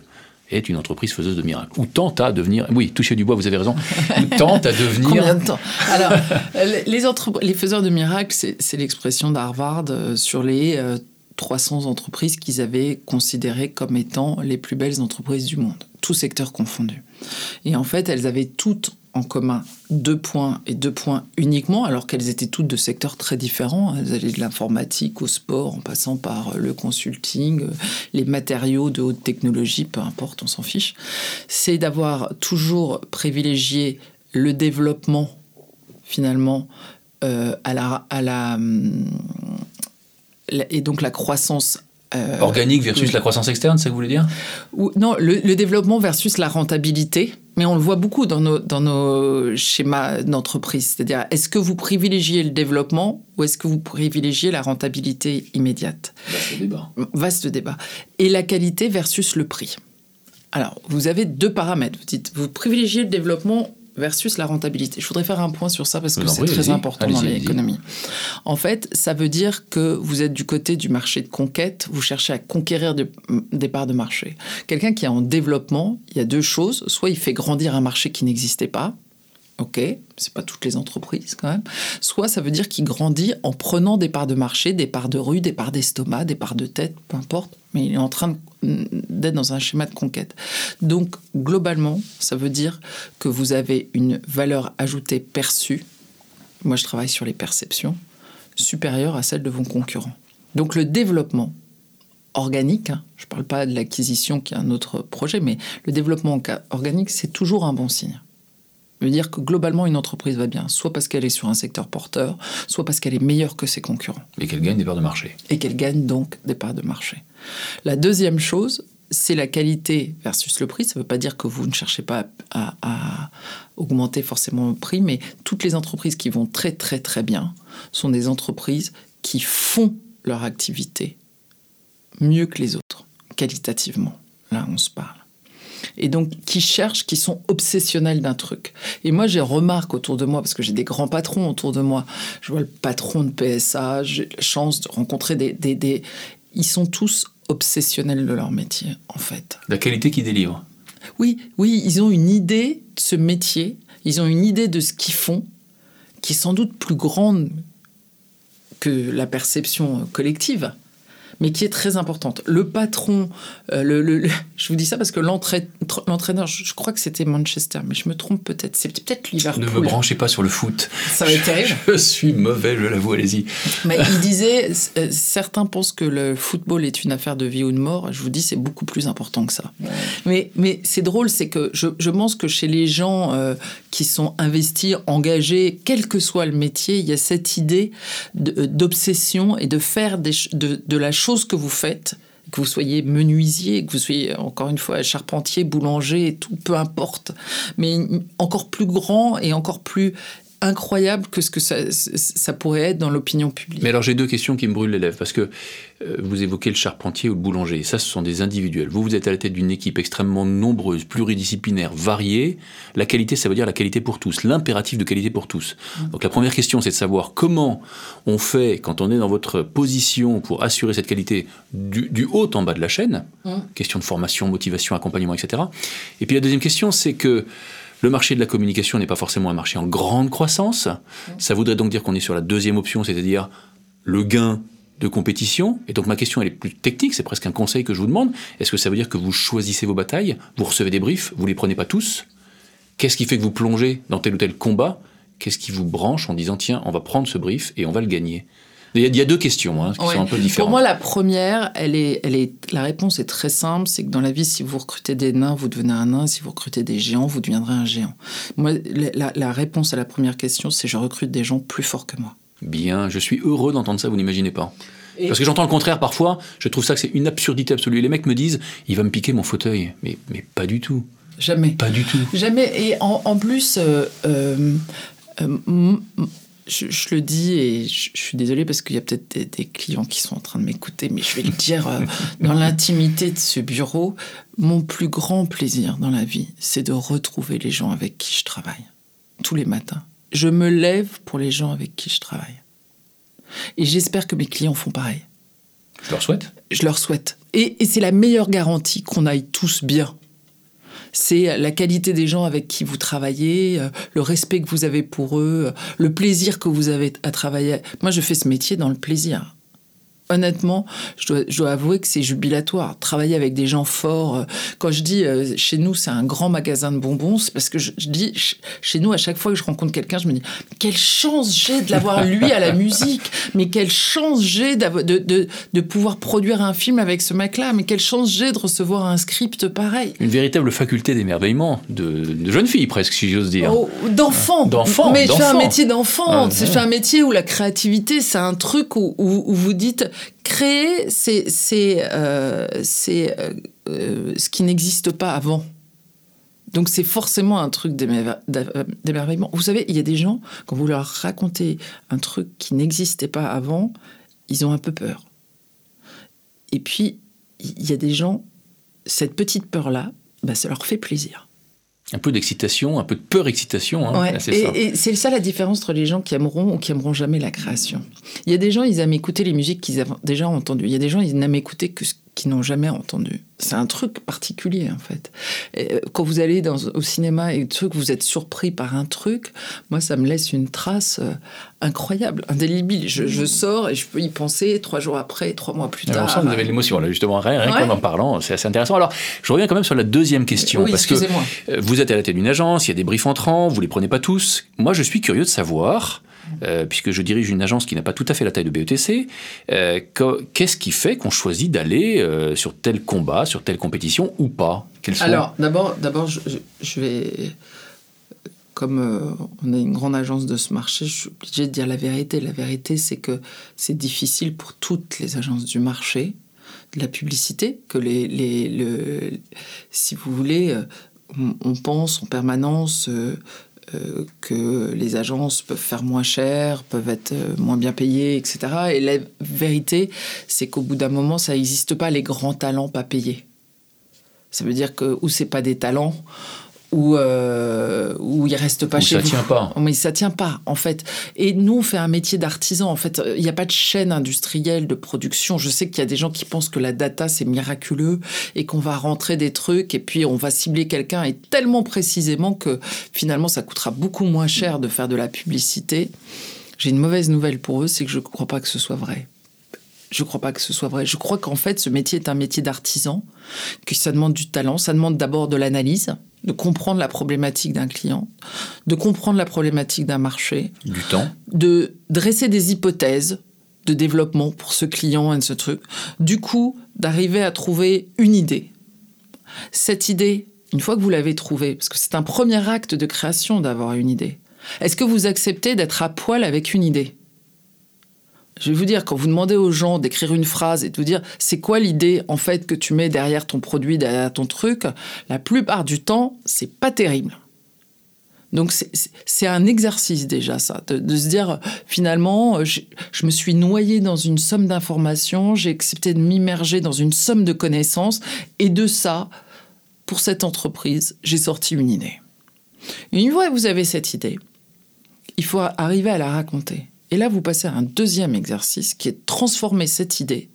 A: est une entreprise faiseuse de miracles? Ou tente à devenir... Oui, toucher du bois, vous avez raison. Ou tente à devenir...
B: Combien de temps? Alors, les, les faiseurs de miracles, c'est l'expression d'Harvard euh, sur les euh, 300 entreprises qu'ils avaient considérées comme étant les plus belles entreprises du monde, tous secteurs confondus. Et en fait, elles avaient toutes en commun deux points et deux points uniquement, alors qu'elles étaient toutes de secteurs très différents. Elles allaient de l'informatique au sport, en passant par le consulting, les matériaux de haute technologie, peu importe, on s'en fiche. C'est d'avoir toujours privilégié le développement, finalement, euh, à la, hum, et donc la croissance
A: euh, Organique versus la croissance externe, c'est ça que vous voulez dire?
B: Ou, Non, le, développement versus la rentabilité. Mais on le voit beaucoup dans nos, dans nos schémas d'entreprise. C'est-à-dire, est-ce que vous privilégiez le développement ou est-ce que vous privilégiez la rentabilité immédiate?
A: Vaste débat.
B: Vaste débat. Et la qualité versus le prix. Alors, vous avez deux paramètres. Vous dites, vous privilégiez le développement versus la rentabilité. Je voudrais faire un point sur ça parce que c'est très important dans l'économie. En fait, ça veut dire que vous êtes du côté du marché de conquête, vous cherchez à conquérir des parts de marché. Quelqu'un qui est en développement, il y a deux choses. Soit il fait grandir un marché qui n'existait pas, Ok, c'est pas toutes les entreprises quand même. Soit ça veut dire qu'il grandit en prenant des parts de marché, des parts de rue, des parts d'estomac, des parts de tête, peu importe, mais il est en train d'être dans un schéma de conquête. Donc globalement, ça veut dire que vous avez une valeur ajoutée perçue. Moi, je travaille sur les perceptions supérieures à celle de vos concurrents. Donc le développement organique, hein, je ne parle pas de l'acquisition qui est un autre projet, mais le développement organique, c'est toujours un bon signe veut dire que globalement, une entreprise va bien, soit parce qu'elle est sur un secteur porteur, soit parce qu'elle est meilleure que ses concurrents.
A: Et qu'elle gagne des parts de marché.
B: Et qu'elle gagne donc des parts de marché. La deuxième chose, c'est la qualité versus le prix. Ça ne veut pas dire que vous ne cherchez pas à, à, augmenter forcément le prix, mais toutes les entreprises qui vont très très très bien sont des entreprises qui font leur activité mieux que les autres, qualitativement. Là, on se parle et donc qui cherchent, qui sont obsessionnels d'un truc. Et moi, j'ai remarque autour de moi, parce que j'ai des grands patrons autour de moi. Je vois le patron de PSA, j'ai la chance de rencontrer des, des, des... Ils sont tous obsessionnels de leur métier, en fait.
A: La qualité qu'ils délivrent.
B: Oui, oui, ils ont une idée de ce métier, ils ont une idée de ce qu'ils font, qui est sans doute plus grande que la perception collective mais qui est très importante. Le patron, euh, le, je vous dis ça parce que l'entraîneur, je, crois que c'était Manchester, mais je me trompe peut-être. C'est peut-être Liverpool.
A: Ne me branchez pas sur le foot.
B: Ça va être terrible.
A: Je suis mauvais, je l'avoue, allez-y.
B: Mais il disait, euh, certains pensent que le football est une affaire de vie ou de mort. Je vous dis, c'est beaucoup plus important que ça. Mais, mais c'est drôle, c'est que je, je, pense que chez les gens euh, qui sont investis, engagés, quel que soit le métier, il y a cette idée d'obsession et de faire des, de, de la chose que vous faites, que vous soyez menuisier, que vous soyez encore une fois charpentier, boulanger, tout, peu importe, mais encore plus grand et encore plus incroyable que ce que ça, pourrait être dans l'opinion publique.
A: Mais alors j'ai deux questions qui me brûlent les lèvres, parce que euh, vous évoquez le charpentier ou le boulanger, ça ce sont des individuels. Vous, vous êtes à la tête d'une équipe extrêmement nombreuse, pluridisciplinaire, variée. La qualité, ça veut dire la qualité pour tous, l'impératif de qualité pour tous. Mmh. Donc la première question, c'est de savoir comment on fait quand on est dans votre position pour assurer cette qualité du, haut en bas de la chaîne, mmh. question de formation, motivation, accompagnement, etc. Et puis la deuxième question, c'est que Le marché de la communication n'est pas forcément un marché en grande croissance. Ça voudrait donc dire qu'on est sur la deuxième option, c'est-à-dire le gain de compétition. Et donc ma question elle est plus technique, c'est presque un conseil que je vous demande. Est-ce que ça veut dire que vous choisissez vos batailles, vous recevez des briefs, vous les prenez pas tous? Qu'est-ce qui fait que vous plongez dans tel ou tel combat? Qu'est-ce qui vous branche en disant tiens, on va prendre ce brief et on va le gagner? Il y, a, deux questions hein, qui sont un peu différentes.
B: Pour moi, la première, elle est, elle est, la réponse est très simple. C'est que dans la vie, si vous recrutez des nains, vous devenez un nain. Si vous recrutez des géants, vous deviendrez un géant. Moi, la, la réponse à la première question, c'est je recrute des gens plus forts que moi.
A: Bien, je suis heureux d'entendre ça, vous n'imaginez pas. Parce que j'entends le contraire parfois, je trouve ça que c'est une absurdité absolue. Les mecs me disent, il va me piquer mon fauteuil. Mais, mais pas du tout.
B: Jamais.
A: Pas du tout.
B: Jamais. Et en, plus, euh, euh, euh, je, le dis et je, suis désolée parce qu'il y a peut-être des, clients qui sont en train de m'écouter, mais je vais le dire dans l'intimité de ce bureau. Mon plus grand plaisir dans la vie, c'est de retrouver les gens avec qui je travaille tous les matins. Je me lève pour les gens avec qui je travaille. Et j'espère que mes clients font pareil.
A: Je leur souhaite.
B: Je leur souhaite. Et, et c'est la meilleure garantie qu'on aille tous bien. C'est la qualité des gens avec qui vous travaillez, euh, le respect que vous avez pour eux, euh, le plaisir que vous avez à travailler. Moi, je fais ce métier dans le plaisir honnêtement, je dois, avouer que c'est jubilatoire. Travailler avec des gens forts. Euh, quand je dis euh, chez nous, c'est un grand magasin de bonbons, c'est parce que je, dis chez nous, à chaque fois que je rencontre quelqu'un, je me dis quelle chance j'ai de l'avoir lui à la musique, mais quelle chance j'ai de, de, de, pouvoir produire un film avec ce mec-là, mais quelle chance j'ai de recevoir un script pareil.
A: Une véritable faculté d'émerveillement de, de jeune fille presque, si j'ose dire.
B: Oh, d'enfant. D'enfant. Mais je fais un métier d'enfant. Ah, c'est un métier où la créativité, c'est un truc où, où vous dites créer, c'est euh, euh, euh, ce qui n'existe pas avant. Donc c'est forcément un truc d'émerveillement. Vous savez, il y a des gens, quand vous leur racontez un truc qui n'existait pas avant, ils ont un peu peur. Et puis, il y a des gens, cette petite peur-là, bah, ça leur fait plaisir
A: un peu d'excitation, un peu de peur-excitation. Hein,
B: et, c'est ça la différence entre les gens qui aimeront ou qui aimeront jamais la création. Il y a des gens, ils aiment écouter les musiques qu'ils ont déjà entendues. Il y a des gens, ils n'aiment écouter que ce qu'ils n'ont jamais entendu. C'est un truc particulier, en fait. Euh, quand vous allez dans, au cinéma et truc, vous êtes surpris par un truc, moi, ça me laisse une trace euh, incroyable, indélébile. Je, sors et je peux y penser trois jours après, trois mois plus tard.
A: Alors, vous avez l'émotion, là, justement, rien, rien en parlant, c'est assez intéressant. Alors, je reviens quand même sur la deuxième question.
B: Oui,
A: parce que euh, vous êtes à la tête d'une agence, il y a des briefs entrants, vous les prenez pas tous. Moi, je suis curieux de savoir euh, puisque je dirige une agence qui n'a pas tout à fait la taille de BETC, euh, qu'est-ce qui fait qu'on choisit d'aller euh, sur tel combat, sur telle compétition ou pas?
B: Alors, d'abord, d'abord je, vais comme on est une grande agence de ce marché, je suis obligée de dire la vérité. La vérité, c'est que c'est difficile pour toutes les agences du marché de la publicité, que les, si vous voulez, on, pense en permanence que les agences peuvent faire moins cher, peuvent être euh, moins bien payées, etc. Et la vérité, c'est qu'au bout d'un moment, ça n'existe pas les grands talents pas payés. Ça veut dire que ou c'est pas des talents, où, euh, où il reste pas chez
A: ça tient pas.
B: Mais ça tient pas, en fait. Et nous, on fait un métier d'artisan. En fait, il n'y a pas de chaîne industrielle de production. Je sais qu'il y a des gens qui pensent que la data, c'est miraculeux et qu'on va rentrer des trucs et puis on va cibler quelqu'un et tellement précisément que finalement, ça coûtera beaucoup moins cher de faire de la publicité. J'ai une mauvaise nouvelle pour eux, c'est que je ne crois pas que ce soit vrai. Je ne crois pas que ce soit vrai. Je crois qu'en fait, ce métier est un métier d'artisan, que ça demande du talent, ça demande d'abord de l'analyse, de comprendre la problématique d'un client, de comprendre la problématique d'un marché.
A: Du temps.
B: De dresser des hypothèses de développement pour ce client et ce truc. Du coup, d'arriver à trouver une idée. Cette idée, une fois que vous l'avez trouvée, parce que c'est un premier acte de création d'avoir une idée, est-ce que vous acceptez d'être à poil avec une idée? Je vais vous dire, quand vous demandez aux gens d'écrire une phrase et de vous dire c'est quoi l'idée en fait que tu mets derrière ton produit, derrière ton truc, la plupart du temps, c'est pas terrible. Donc c'est un exercice déjà ça, de, se dire finalement je, je, me suis noyé dans une somme d'informations, j'ai accepté de m'immerger dans une somme de connaissances et de ça, pour cette entreprise, j'ai sorti une idée. une fois que vous avez cette idée, il faut arriver à la raconter. Et là, vous passez à un deuxième exercice qui est de transformer cette idée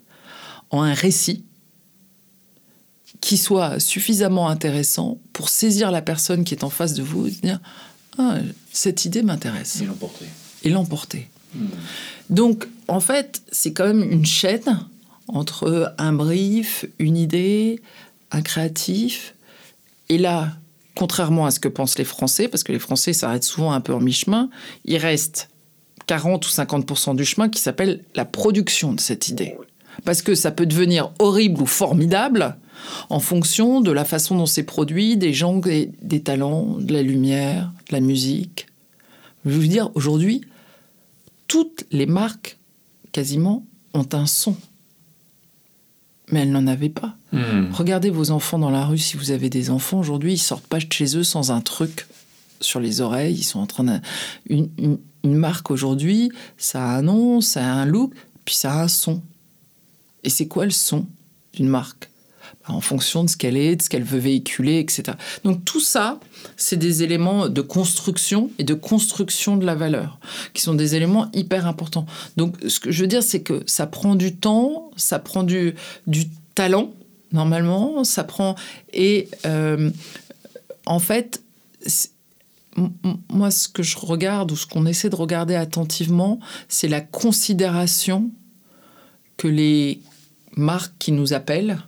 B: en un récit qui soit suffisamment intéressant pour saisir la personne qui est en face de vous et dire ah, cette idée m'intéresse.
A: Et l'emporter.
B: Et l'emporter. Hmm. Donc, en fait, c'est quand même une chaîne entre un brief, une idée, un créatif. Et là, contrairement à ce que pensent les Français, parce que les Français s'arrêtent souvent un peu en mi-chemin, il reste 40 ou 50% du chemin qui s'appelle la production de cette idée. Parce que ça peut devenir horrible ou formidable en fonction de la façon dont c'est produit, des gens, des, des talents, de la lumière, de la musique. Je veux dire, aujourd'hui, toutes les marques, quasiment, ont un son. Mais elles n'en avaient pas. Hmm. Regardez vos enfants dans la rue, si vous avez des enfants aujourd'hui, ils sortent pas de chez eux sans un truc sur les oreilles. Ils sont en train de. Une, marque aujourd'hui, ça a un nom, ça a un look, puis ça a un son. Et c'est quoi le son d'une marque? En fonction de ce qu'elle est, de ce qu'elle veut véhiculer, etc. Donc tout ça, c'est des éléments de construction et de construction de la valeur, qui sont des éléments hyper importants. Donc ce que je veux dire, c'est que ça prend du temps, ça prend du, du talent, normalement, ça prend... Et euh, en fait, moi, ce que je regarde, ou ce qu'on essaie de regarder attentivement, c'est la considération que les marques qui nous appellent,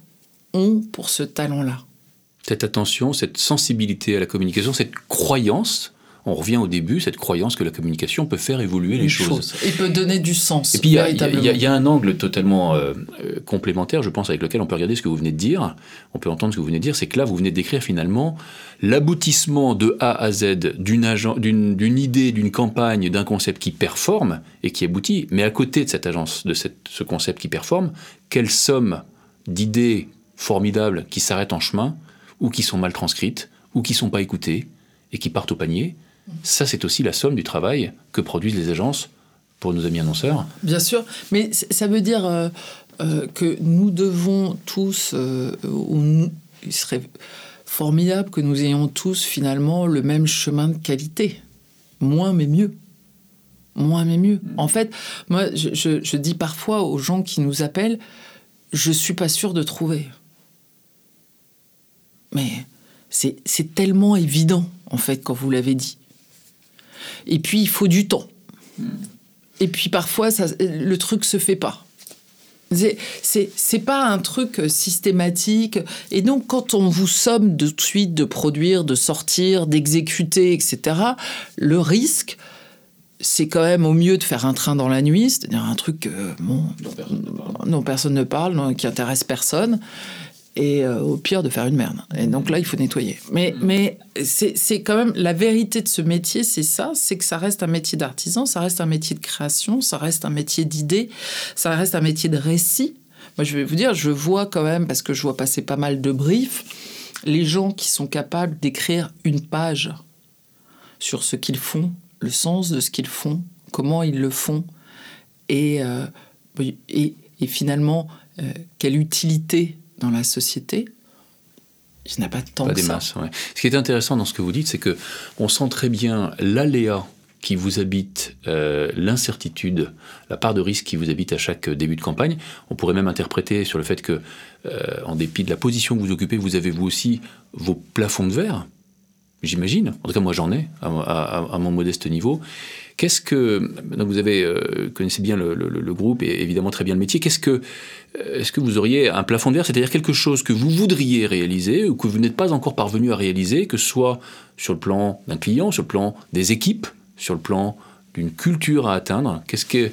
B: ont pour ce talent-là.
A: Cette attention, cette sensibilité à la communication, cette croyance on revient au début, cette croyance que la communication peut faire évoluer les choses.
B: Et peut donner du sens.
A: Et puis il y, a un angle totalement euh, euh, complémentaire, je pense, avec lequel on peut regarder ce que vous venez de dire, on peut entendre ce que vous venez de dire, c'est que là, vous venez de décrire finalement l'aboutissement de A à Z d'une idée, d'une campagne, d'un concept qui performe et qui aboutit, mais à côté de cette agence, de ce concept qui performe, quelle somme d'idées formidables qui s'arrêtent en chemin, ou qui sont mal transcrites, ou qui sont pas écoutées, et qui partent au panier. Ça, c'est aussi la somme du travail que produisent les agences pour nos amis annonceurs.
B: Bien sûr, mais ça veut dire euh, euh, que nous devons tous, euh, ou il serait formidable que nous ayons tous finalement le même chemin de qualité. Moins mais mieux. Moins mais mieux. En fait, moi, je, je dis parfois aux gens qui nous appellent, je suis pas sûr de trouver. Mais c'est tellement évident, en fait, quand vous l'avez dit. Et puis, il faut du temps. Et puis, parfois, ça, le truc se fait pas. C'est pas un truc systématique. Et donc, quand on vous somme de suite de produire, de sortir, d'exécuter, etc., le risque, c'est quand même au mieux de faire un train dans la nuit, c'est-à-dire un truc bon, dont personne ne parle, qui intéresse personne et euh, au pire de faire une merde. Et donc là, il faut nettoyer. Mais, mm. mais c'est quand même la vérité de ce métier, c'est ça, c'est que ça reste un métier d'artisan, ça reste un métier de création, ça reste un métier d'idée, ça reste un métier de récit. Moi, je vais vous dire, je vois quand même, parce que je vois passer pas mal de briefs, les gens qui sont capables d'écrire une page sur ce qu'ils font, le sens de ce qu'ils font, comment ils le font, et, euh, et, et, finalement, euh, quelle utilité dans la société, il n'y a pas tant pas que ça.
A: Masses, Ce qui est intéressant dans ce que vous dites, c'est que on sent très bien l'aléa qui vous habite, euh, l'incertitude, la part de risque qui vous habite à chaque début de campagne. On pourrait même interpréter sur le fait que, euh, en dépit de la position que vous occupez, vous avez vous aussi vos plafonds de verre. J'imagine. En tout cas, moi, j'en ai à, mon modeste niveau. Qu'est-ce que donc vous avez euh, connaissez bien le, groupe et évidemment très bien le métier. Qu'est-ce que euh, est-ce que vous auriez un plafond de verre, c'est-à-dire quelque chose que vous voudriez réaliser ou que vous n'êtes pas encore parvenu à réaliser, que ce soit sur le plan d'un client, sur le plan des équipes, sur le plan d'une culture à atteindre? Qu'est-ce que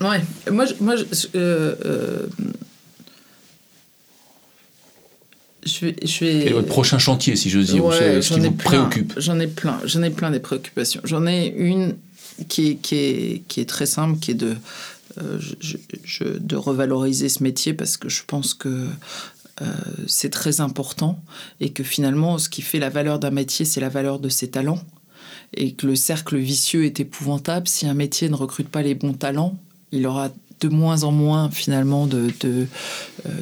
B: ouais. moi, moi euh, je vais, je vais...
A: Quel est votre prochain chantier, si j'ose dire, ce qui vous préoccupe
B: J'en ai plein, j'en ai plein des préoccupations. J'en ai une qui est, qui, est, qui est très simple, qui est de, euh, je, de revaloriser ce métier parce que je pense que euh, c'est très important et que finalement, ce qui fait la valeur d'un métier, c'est la valeur de ses talents. Et que le cercle vicieux est épouvantable. Si un métier ne recrute pas les bons talents, il aura de moins en moins finalement de, euh,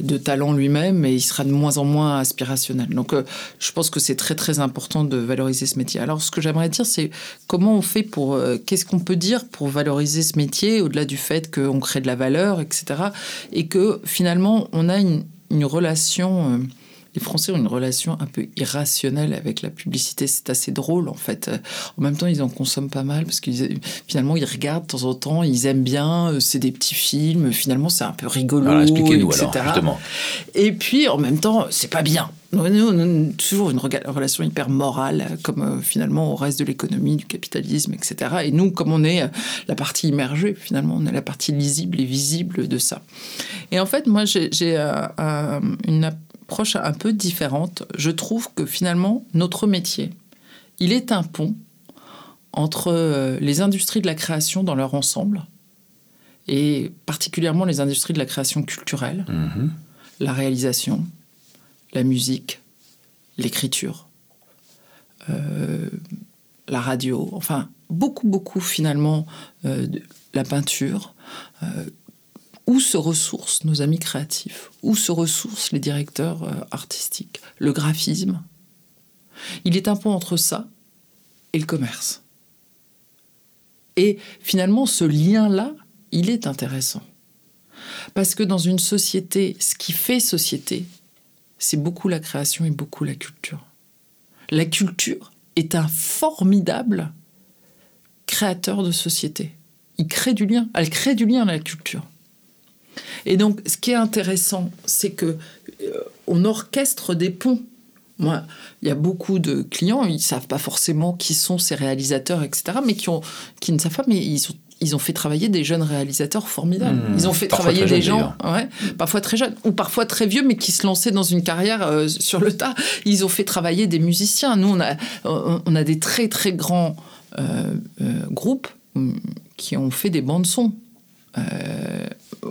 B: de talent lui-même et il sera de moins en moins aspirationnel. Donc euh, je pense que c'est très très important de valoriser ce métier. Alors ce que j'aimerais dire c'est comment on fait pour, euh, qu'est-ce qu'on peut dire pour valoriser ce métier au-delà du fait qu'on crée de la valeur, etc. Et que finalement on a une, une relation. Les Français ont une relation un peu irrationnelle avec la publicité. C'est assez drôle, en fait. En même temps, ils en consomment pas mal parce que finalement, ils regardent de temps en temps, ils aiment bien. euh, C'est des petits films. Finalement, c'est un peu rigolo.
A: Alors expliquez-nous
B: etc.
A: alors, justement.
B: Et puis, en même temps, c'est pas bien. Nous, on a toujours une relation hyper morale, comme euh, finalement au reste de l'économie, du capitalisme, etc. Et nous, comme on est euh, la partie immergée, finalement, on est la partie lisible et visible de ça. Et en fait, moi, j'ai euh, euh, une approche un peu différente. Je trouve que finalement, notre métier, il est un pont entre euh, les industries de la création dans leur ensemble, et particulièrement les industries de la création culturelle
A: Mhm.
B: la réalisation, la musique, l'écriture, euh, la radio, enfin beaucoup, beaucoup finalement, euh, de- la peinture. euh, où se ressourcent nos amis créatifs? Où se ressourcent les directeurs euh, artistiques? Le graphisme? Il est un pont entre ça et le commerce. Et finalement, ce lien-là, il est intéressant. Parce que dans une société, ce qui fait société, c'est beaucoup la création et beaucoup la culture. La culture est un formidable créateur de société. Il crée du lien. Elle crée du lien, la culture. Et donc, ce qui est intéressant, c'est que euh, on orchestre des ponts. Moi, il y a beaucoup de clients, ils savent pas forcément qui sont ces réalisateurs, etc., mais qui, ont, qui ne savent pas, mais ils ont, ils ont fait travailler des jeunes réalisateurs formidables.
A: Mmh,
B: ils ont fait travailler des gens, ouais, parfois très jeunes, ou parfois très vieux, mais qui se lançaient dans une carrière euh, sur le tas. Ils ont fait travailler des musiciens. Nous, on a, on a des très très grands euh, groupes hum, qui ont fait des bandes son. Euh,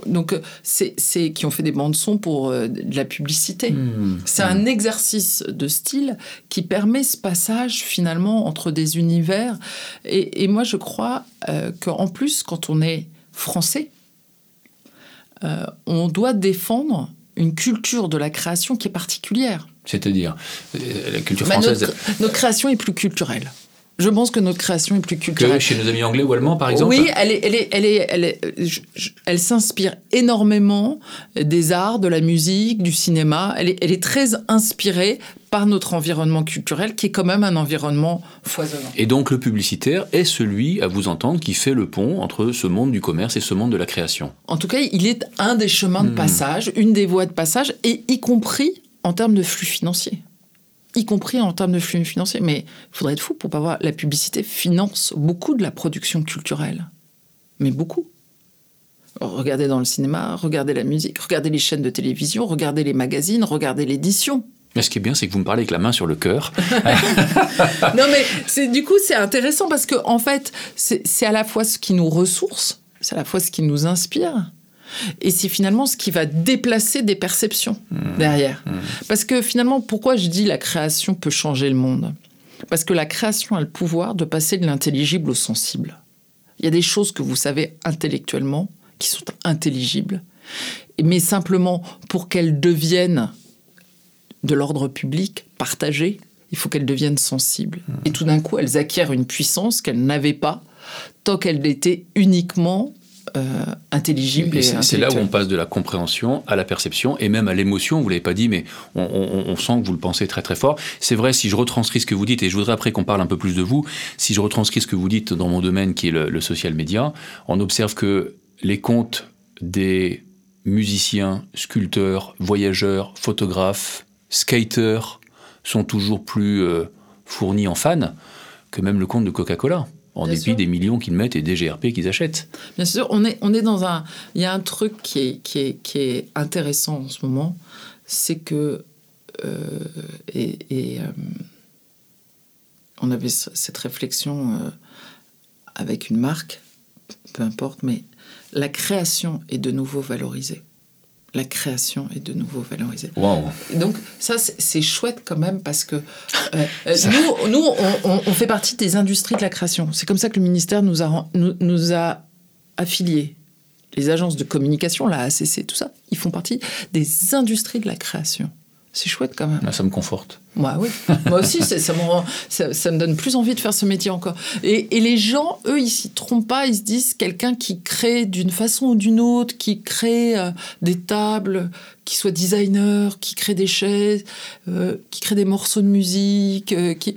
B: donc, euh, c'est c'est- qui ont fait des bandes son pour euh, de la publicité.
A: Hmm.
B: C'est un exercice de style qui permet ce passage finalement entre des univers. Et, et moi, je crois euh, qu'en plus, quand on est français, euh, on doit défendre une culture de la création qui est particulière.
A: C'est-à-dire, euh, la culture
B: Mais
A: française.
B: notre, notre création est plus culturelle. Je pense que notre création est plus culturelle.
A: Que chez nos amis anglais ou allemands, par exemple
B: Oui, elle est, elle est, elle est, elle est- je- je- elle s'inspire énormément des arts, de la musique, du cinéma. Elle est, elle est très inspirée par notre environnement culturel, qui est quand même un environnement foisonnant.
A: Et donc le publicitaire est celui, à vous entendre, qui fait le pont entre ce monde du commerce et ce monde de la création.
B: En tout cas, il est un des chemins
A: Hmm.
B: de passage, une des voies de passage, et y compris en termes de flux financiers. Y compris en termes de flux financiers. Mais il faudrait être fou pour pas voir. La publicité finance beaucoup de la production culturelle. Mais beaucoup. Regardez dans le cinéma, regardez la musique, regardez les chaînes de télévision, regardez les magazines, regardez l'édition.
A: Mais ce qui est bien, c'est que vous me parlez avec la main sur le cœur.
B: non mais c'est du coup c'est intéressant parce que en fait c'est c'est à la fois ce qui nous ressource, c'est à la fois ce qui nous inspire et c'est finalement ce qui va déplacer des perceptions derrière. Parce que finalement pourquoi je dis la création peut changer le monde? Parce que la création a le pouvoir de passer de l'intelligible au sensible. Il y a des choses que vous savez intellectuellement qui sont intelligibles mais simplement pour qu'elles deviennent de l'ordre public, partagées, il faut qu'elles deviennent sensibles. Et tout d'un coup, elles acquièrent une puissance qu'elles n'avaient pas tant qu'elles étaient uniquement euh,
A: Et c'est là où on passe de la compréhension à la perception et même à l'émotion. Vous l'avez pas dit, mais on, on- on sent que vous le pensez très très fort. C'est vrai, si je retranscris ce que vous dites, et je voudrais après qu'on parle un peu plus de vous, si je retranscris ce que vous dites dans mon domaine qui est le, le social media, on observe que les comptes des musiciens, sculpteurs, voyageurs, photographes, skaters sont toujours plus euh, fournis en fans que même le compte de Coca-Cola. En
B: Bien
A: dépit
B: sûr.
A: des millions qu'ils mettent et des GRP qu'ils achètent.
B: Bien sûr, on est, on est dans un. Il y a un truc qui est, qui est, qui est intéressant en ce moment, c'est que. euh, et et, euh, on avait ce- cette réflexion euh, avec une marque, peu importe, mais la création est de nouveau valorisée. La création est de nouveau valorisée.
A: Waouh
B: Donc ça, c'est chouette quand même parce que euh, euh, nous, nous on, fait partie des industries de la création. C'est comme ça que le ministère nous a, nous, nous a affiliés. Les agences de communication, la ACC, tout ça, ils font partie des industries de la création. C'est chouette quand même.
A: Ça me conforte.
B: Moi, oui. Moi aussi, ça, ça, me rend- ça- ça me donne plus envie de faire ce métier encore. Et, et les gens, eux, ils s'y trompent pas. Ils se disent quelqu'un qui crée d'une façon ou d'une autre, qui crée euh, des tables, qui soit designer, qui crée des chaises, euh, qui crée des morceaux de musique, euh, qui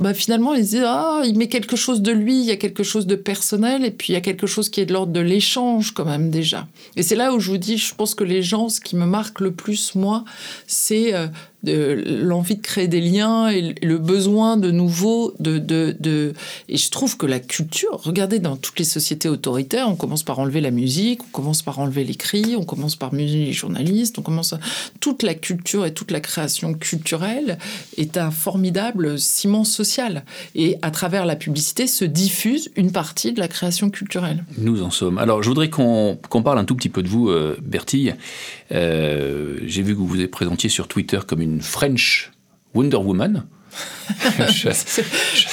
B: bah, finalement, ils se disent ah, il met quelque chose de lui, il y a quelque chose de personnel, et puis il y a quelque chose qui est de l'ordre de l'échange quand même déjà. Et c'est là où je vous dis, je pense que les gens, ce qui me marque le plus moi, c'est euh, l'envie de créer des liens et le besoin de nouveau de, de, de... Et je trouve que la culture, regardez dans toutes les sociétés autoritaires, on commence par enlever la musique, on commence par enlever l'écrit, on commence par museler les journalistes, on commence à... Toute la culture et toute la création culturelle est un formidable ciment social. Et à travers la publicité se diffuse une partie de la création culturelle.
A: Nous en sommes. Alors, je voudrais qu'on parle un tout petit peu de vous, euh, Bertille. Euh, J'ai vu que vous vous présentiez sur Twitter comme une French Wonder Woman. Je-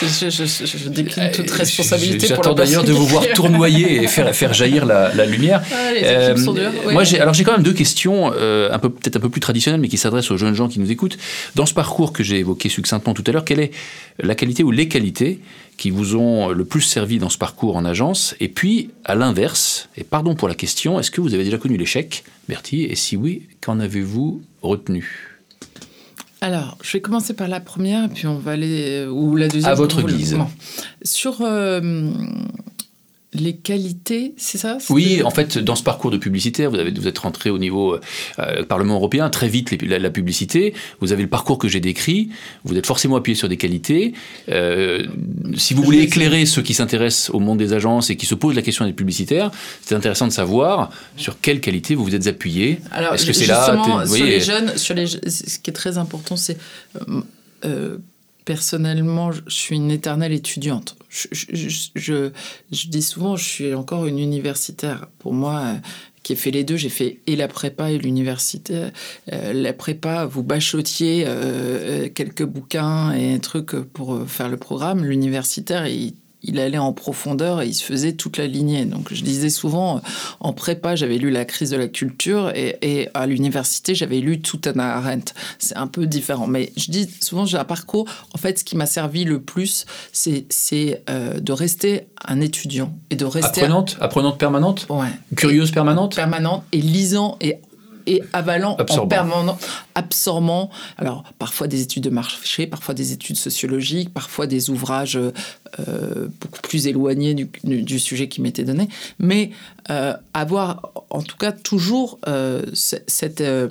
B: Je, je- je- je décline toute responsabilité pour la
A: J'attends d'ailleurs de vous voir tournoyer et faire, faire jaillir la, la lumière.
B: Ah, les
A: Euh,
B: sont dures. Oui.
A: Moi, j'ai, alors j'ai quand même deux questions, euh, un peu peut-être un peu plus traditionnelles, mais qui s'adressent aux jeunes gens qui nous écoutent. Dans ce parcours que j'ai évoqué succinctement tout à l'heure, quelle est la qualité ou les qualités qui vous ont le plus servi dans ce parcours en agence? Et puis, à l'inverse, et pardon pour la question, est-ce que vous avez déjà connu l'échec, Bertie Et si oui, qu'en avez-vous retenu?
B: Alors, je vais commencer par la première, puis on va aller. Ou la deuxième.
A: À votre guise.
B: Sur euh, les qualités, c'est ça?
A: Oui, en fait, dans ce parcours de publicitaire, vous, avez, vous êtes rentré au niveau euh, Parlement européen, très vite les- la, la publicité, vous avez le parcours que j'ai décrit, vous êtes forcément appuyé sur des qualités. Euh, si vous voulez éclairer ceux qui s'intéressent au monde des agences et qui se posent la question des publicitaires, c'est intéressant de savoir sur quelles qualités vous vous êtes appuyé.
B: Alors,
A: Est-ce que c'est là vous
B: sur
A: voyez-
B: les jeunes, sur les, ce qui est très important, c'est euh, euh, personnellement, je suis une éternelle étudiante. Je, dis souvent, je suis encore une universitaire. Pour moi, euh, qui ai fait les deux, j'ai fait et la prépa et l'université. Euh, la prépa, vous bachotiez euh, quelques bouquins et trucs pour euh, faire le programme. L'universitaire, il il allait en profondeur et il se faisait toute la lignée. Donc je disais souvent, en prépa, j'avais lu La crise de la culture et, et à l'université, j'avais lu tout Hannah Arendt. C'est un peu différent. Mais je dis souvent, j'ai un parcours, en fait, ce qui m'a servi le plus, c'est c'est, euh, de rester un étudiant et de rester...
A: Apprenante? Apprenante permanente?
B: Ouais.
A: Curieuse permanente?
B: Permanente et lisant et et avalant
A: Absorbant.
B: en permanent, absorbant. Alors, parfois des études de marché, parfois des études sociologiques, parfois des ouvrages euh, beaucoup plus éloignés du, du- sujet qui m'était donné. Mais avoir, en tout cas, toujours euh, cette euh,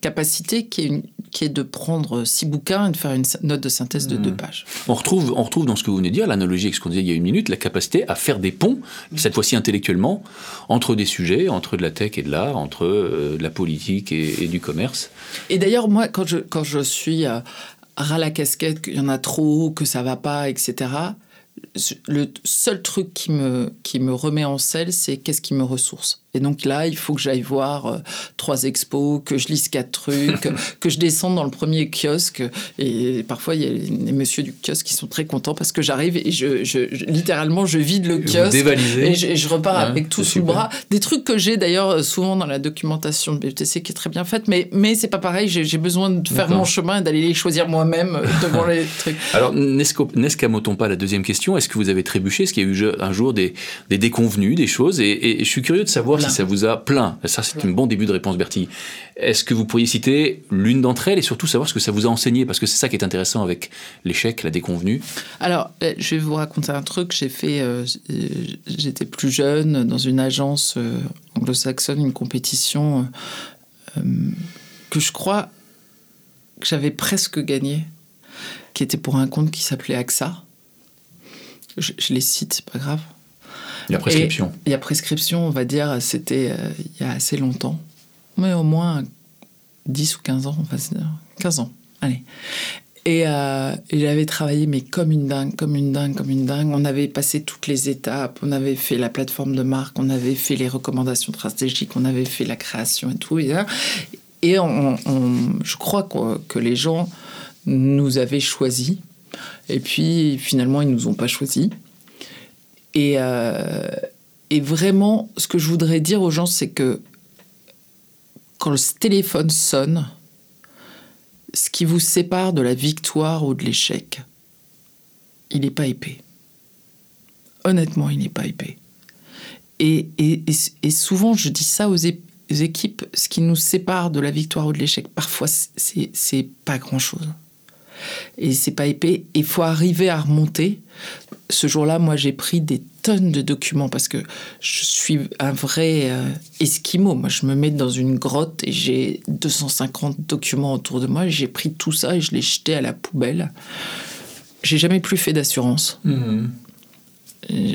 B: capacité qui est, une- qui est de prendre six bouquins et de faire une note de synthèse de
A: Mmh.
B: deux pages.
A: On retrouve, on retrouve dans ce que vous venez de dire, l'analogie avec ce qu'on disait il y a une minute, la capacité à faire des ponts, cette fois-ci intellectuellement, entre des sujets, entre de la tech et de l'art, entre euh, de la politique et, et du commerce.
B: Et d'ailleurs, moi, quand je, quand je suis euh, ras la casquette, qu'il y en a trop, que ça va pas, etc., le seul truc qui me, qui me remet en selle, c'est qu'est-ce qui me ressource? Et donc là, il faut que j'aille voir euh, trois expos, que je lise quatre trucs, que je descende dans le premier kiosque. Et parfois, il y a les messieurs du kiosque qui sont très contents parce que j'arrive et je, je- je- littéralement, je vide le kiosque. Et je, et je repars
A: Ouais,
B: avec tout sous le bras. Des trucs que j'ai d'ailleurs euh, souvent dans la documentation de BTC qui est très bien faite, mais, mais c'est pas pareil. J'ai besoin de faire mon chemin et d'aller les choisir moi-même euh, devant les trucs.
A: Alors, n'escamotons pas la deuxième question. Est-ce que vous avez trébuché? Est-ce qu'il y a eu un jour des, des déconvenus, des choses? Et, et je suis curieux de savoir. Si ça vous a plein. Ça, c'est un bon début de réponse, Bertie. Est-ce que vous pourriez citer l'une d'entre elles et surtout savoir ce que ça vous a enseigné? Parce que c'est ça qui est intéressant avec l'échec, la déconvenue.
B: Alors, euh, je vais vous raconter un truc. J'ai fait, euh, euh, j'étais plus jeune dans une agence euh, anglo-saxonne, une compétition euh, que je crois que j'avais presque gagné, qui était pour un compte qui s'appelait AXA. Je, je les cite, c'est pas grave.
A: La prescription.
B: Il y a prescription, on va dire, c'était euh, il y a assez longtemps. Mais au moins 10 ou 15 ans, on va dire. 15 ans, allez. Et, euh, et j'avais travaillé, mais comme une dingue, comme une dingue, comme une dingue. On avait passé toutes les étapes, on avait fait la plateforme de marque, on avait fait les recommandations stratégiques, on avait fait la création et tout. Et, là, et je crois que, les gens nous avaient choisis. Et puis finalement, ils nous ont pas choisis. Et, euh, et vraiment, ce que je voudrais dire aux gens, c'est que quand le téléphone sonne, ce qui vous sépare de la victoire ou de l'échec, il n'est pas épais. Honnêtement, il n'est pas épais. Et, et, souvent, je dis ça aux, équipes, ce qui nous sépare de la victoire ou de l'échec, parfois, c'est pas grand-chose. Et c'est pas épais. Il faut arriver à remonter. Ce jour-là, moi, j'ai pris des tonnes de documents parce que je suis un vrai euh, esquimau. Moi, je me mets dans une grotte et j'ai 250 documents autour de moi. J'ai pris tout ça et je l'ai jeté à la poubelle. J'ai jamais plus fait d'assurance. Mmh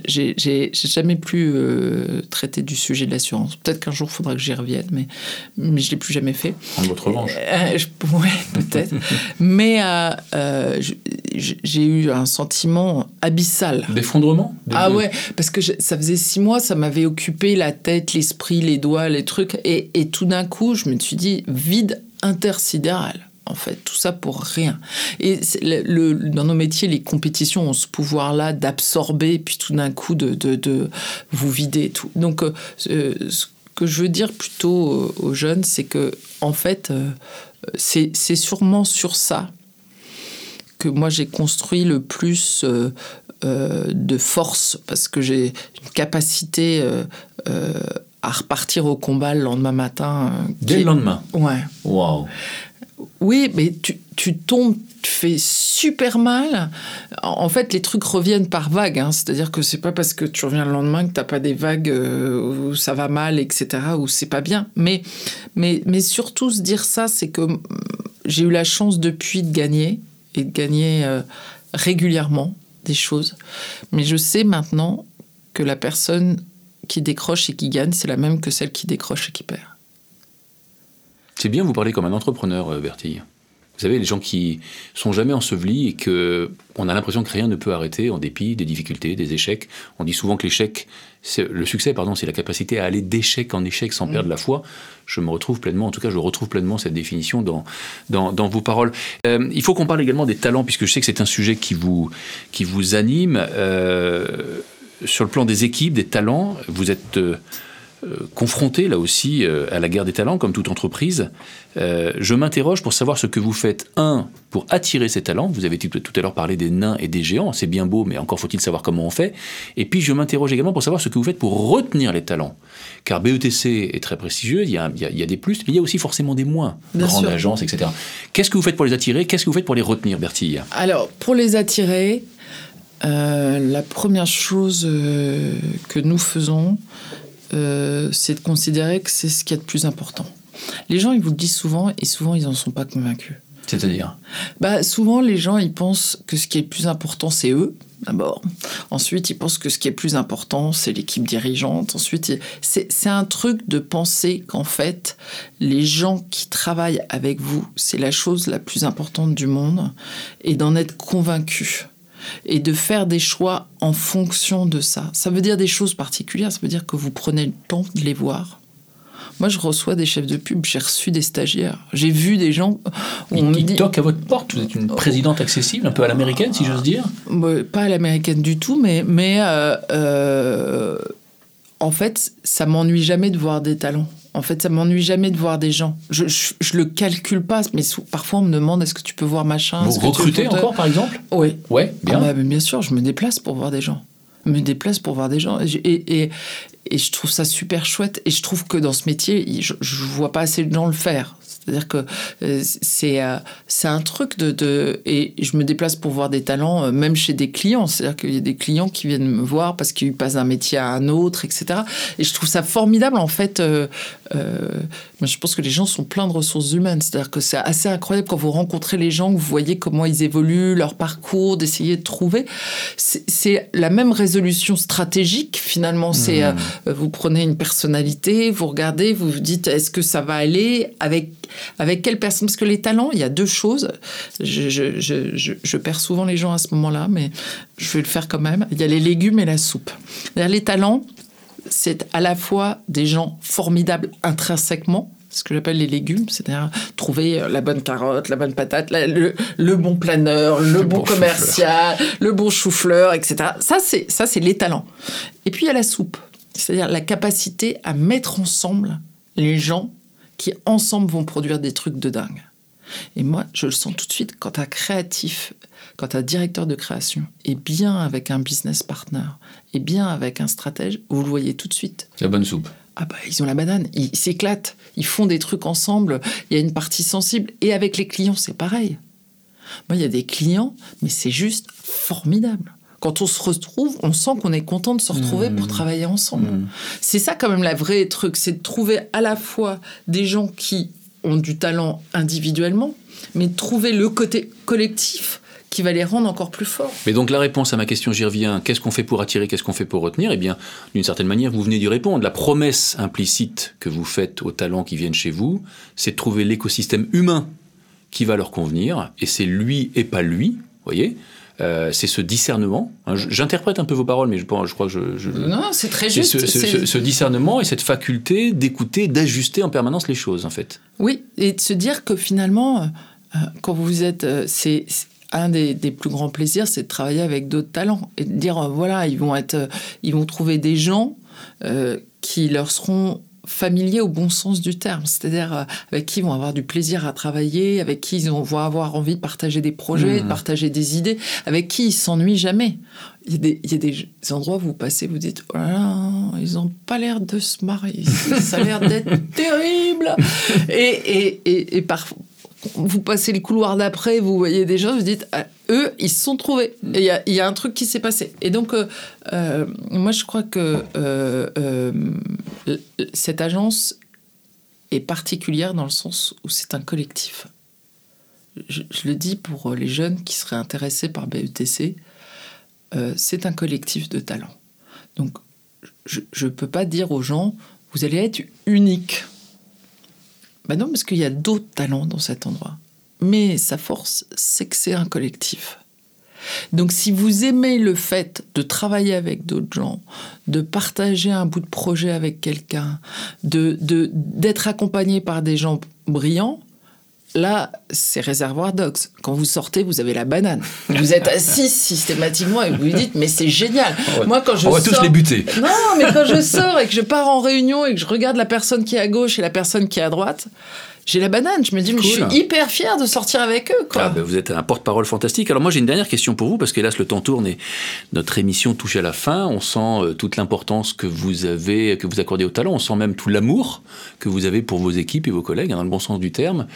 B: j'ai jamais plus euh, traité du sujet de l'assurance. Peut-être qu'un jour, il faudra que j'y revienne, mais, mais je ne l'ai plus jamais fait.
A: En votre revanche
B: euh, Oui, peut-être. mais euh, j'ai eu un sentiment abyssal.
A: D'effondrement?
B: Ah ouais, parce que ça faisait six mois, ça m'avait occupé la tête, l'esprit, les doigts, les trucs. Et, et tout d'un coup, je me suis dit, vide intersidéral en fait, tout ça pour rien. Et le, dans nos métiers, les compétitions ont ce pouvoir-là d'absorber, puis tout d'un coup de, de, vous vider tout. Donc, euh, ce que je veux dire plutôt aux jeunes, c'est que, en fait, euh, c'est sûrement sur ça que moi j'ai construit le plus euh, de force, parce que j'ai une capacité à repartir au combat le lendemain matin.
A: Dès le lendemain?
B: Ouais.
A: Waouh
B: oui, mais tu, tombes, tu fais super mal. En fait, les trucs reviennent par vagues. Hein. C'est-à-dire que c'est pas parce que tu reviens le lendemain que t'as pas des vagues euh, où ça va mal, etc., où c'est pas bien. Mais, mais, surtout, se dire ça, c'est que mm, j'ai eu la chance depuis de gagner et de gagner euh, régulièrement des choses. Mais je sais maintenant que la personne qui décroche et qui gagne, c'est la même que celle qui décroche et qui perd.
A: C'est bien, vous parler comme un entrepreneur, euh, Bertille. Vous savez, les gens qui sont jamais ensevelis et que on a l'impression que rien ne peut arrêter en dépit des difficultés, des échecs. On dit souvent que l'échec, le succès, pardon, c'est la capacité à aller d'échec en échec sans mm. perdre la foi. Je me retrouve pleinement, en tout cas, je retrouve pleinement cette définition dans, dans, vos paroles. Euh, il faut qu'on parle également des talents, puisque je sais que c'est un sujet qui vous, qui vous anime. Euh, sur le plan des équipes, des talents, vous êtes euh, confronté là aussi euh, à la guerre des talents, comme toute entreprise. Euh, je m'interroge pour savoir ce que vous faites, un, pour attirer ces talents. Vous avez tout à l'heure parlé des nains et des géants, c'est bien beau, mais encore faut-il savoir comment on fait. Et puis je m'interroge également pour savoir ce que vous faites pour retenir les talents. Car BETC est très prestigieux, il y a, des plus, mais il y a aussi forcément des moins. Grandes agences, etc. Qu'est-ce que vous faites pour les attirer? Qu'est-ce que vous faites pour les retenir, Bertille?
B: Alors, pour les attirer, la première chose que nous faisons, euh, c'est de considérer que c'est ce qui est de plus important. Les gens, ils vous le disent souvent et souvent, ils n'en sont pas convaincus.
A: C'est-à-dire
B: bah, Souvent, les gens, ils pensent que ce qui est le plus important, c'est eux, d'abord. Ensuite, ils pensent que ce qui est le plus important, c'est l'équipe dirigeante. Ensuite, c'est un truc de penser qu'en fait, les gens qui travaillent avec vous, c'est la chose la plus importante du monde et d'en être convaincus et de faire des choix en fonction de ça. Ça veut dire des choses particulières, ça veut dire que vous prenez le temps de les voir. Moi, je reçois des chefs de pub, j'ai reçu des stagiaires, j'ai vu des gens.
A: Où on toquent à votre porte, vous êtes une présidente accessible, un peu à l'américaine, si j'ose dire
B: Pas à l'américaine du tout, mais, mais euh, euh, en fait, ça m'ennuie jamais de voir des talents. En fait, ça m'ennuie jamais de voir des gens. Je, je, le calcule pas, mais parfois on me demande est-ce que tu peux voir machin.
A: Vous recrutez encore, par exemple?
B: Oui.
A: Ouais, bien.
B: Ah bah, bien sûr, je me déplace pour voir des gens. Je me déplace pour voir des gens. Et, et, et, je trouve ça super chouette. Et je trouve que dans ce métier, je, je vois pas assez de gens le faire. C'est-à-dire que euh, c'est euh, c'est un truc de, de, Et je me déplace pour voir des talents, euh, même chez des clients. C'est-à-dire qu'il y a des clients qui viennent me voir parce qu'ils passent d'un métier à un autre, etc. Et je trouve ça formidable, en fait. je pense que les gens sont pleins de ressources humaines. C'est-à-dire que c'est assez incroyable quand vous rencontrez les gens, que vous voyez comment ils évoluent, leur parcours, d'essayer de trouver. C'est la même résolution stratégique, finalement. C'est mmh. vous prenez une personnalité, vous regardez, vous vous dites est-ce que ça va aller avec avec quelle personne Parce que les talents, il y a deux choses. Je, perds souvent les gens à ce moment-là, mais je vais le faire quand même. Il y a les légumes et la soupe. Les talents, c'est à la fois des gens formidables intrinsèquement, ce que j'appelle les légumes, c'est-à-dire trouver la bonne carotte, la bonne patate, le, bon planeur, le, bon, commercial, le bon chou-fleur, etc. Ça, c'est ça, c'est les talents. Et puis il y a la soupe, c'est-à-dire la capacité à mettre ensemble les gens qui ensemble vont produire des trucs de dingue. Et moi, je le sens tout de suite quand un créatif, quand un directeur de création est bien avec un business partner, est bien avec un stratège, vous le voyez tout de suite.
A: La bonne soupe.
B: Ah bah, ils ont la banane, ils s'éclatent, ils font des trucs ensemble, il y a une partie sensible. Et avec les clients, c'est pareil. Moi, il y a des clients, mais c'est juste formidable quand on se retrouve, on sent qu'on est content de se retrouver pour mmh. travailler ensemble. Mmh. C'est ça quand même la vraie truc, c'est de trouver à la fois des gens qui ont du talent individuellement, mais de trouver le côté collectif qui va les rendre encore plus forts.
A: Mais donc la réponse à ma question, j'y reviens, qu'est-ce qu'on fait pour attirer, qu'est-ce qu'on fait pour retenir? Eh bien, d'une certaine manière, vous venez d'y répondre. La promesse implicite que vous faites aux talents qui viennent chez vous, c'est de trouver l'écosystème humain qui va leur convenir, et c'est lui et pas lui, voyez? Euh, c'est ce discernement. Hein, j'interprète un peu vos paroles, mais je, je crois que je.
B: non, c'est très juste.
A: Ce, discernement et cette faculté d'écouter, d'ajuster en permanence les choses, en fait.
B: Oui, et de se dire que finalement, euh, quand vous êtes. Euh, c'est un des, plus grands plaisirs, c'est de travailler avec d'autres talents et de dire voilà, ils vont être, ils vont trouver des gens qui leur seront familiers au bon sens du terme, c'est-à-dire euh, avec qui ils vont avoir du plaisir à travailler, avec qui ils vont avoir envie de partager des projets, de mmh. partager des idées, avec qui ils s'ennuient jamais. Il y, a des, il y, a des, endroits où vous passez, vous dites oh là là, ils n'ont pas l'air de se marier, ça a l'air d'être terrible. Et, et, et, parfois, vous passez les couloirs d'après, vous voyez des gens, vous dites, ah, eux, ils se sont trouvés. Il y, y, a un truc qui s'est passé. Et donc, euh, euh, moi, je crois que euh, cette agence est particulière dans le sens où c'est un collectif. Je, le dis pour les jeunes qui seraient intéressés par BETC, c'est un collectif de talents. Donc, je ne peux pas dire aux gens, vous allez être unique ben non, parce qu'il y a d'autres talents dans cet endroit. Mais sa force, c'est que c'est un collectif. Donc si vous aimez le fait de travailler avec d'autres gens, de partager un bout de projet avec quelqu'un, de d'être accompagné par des gens brillants, Là, c'est réservoir dogs. Quand vous sortez, vous avez la banane. Vous êtes assis systématiquement et vous vous dites, mais c'est génial.
A: Moi, quand je on va tous les buter.
B: Non, mais quand je sors et que je pars en réunion et que je regarde la personne qui est à gauche et la personne qui est à droite, j'ai la banane. Je me dis, mais je suis hyper fier de sortir avec eux. Quoi.
A: Ah, ben, vous êtes un porte-parole fantastique. Alors moi, j'ai une dernière question pour vous, parce qu'hélas, le temps tourne et notre émission touche à la fin. On sent euh, toute l'importance que vous avez, que vous accordez au talent. On sent même tout l'amour que vous avez pour vos équipes et vos collègues, hein, dans le bon sens du terme.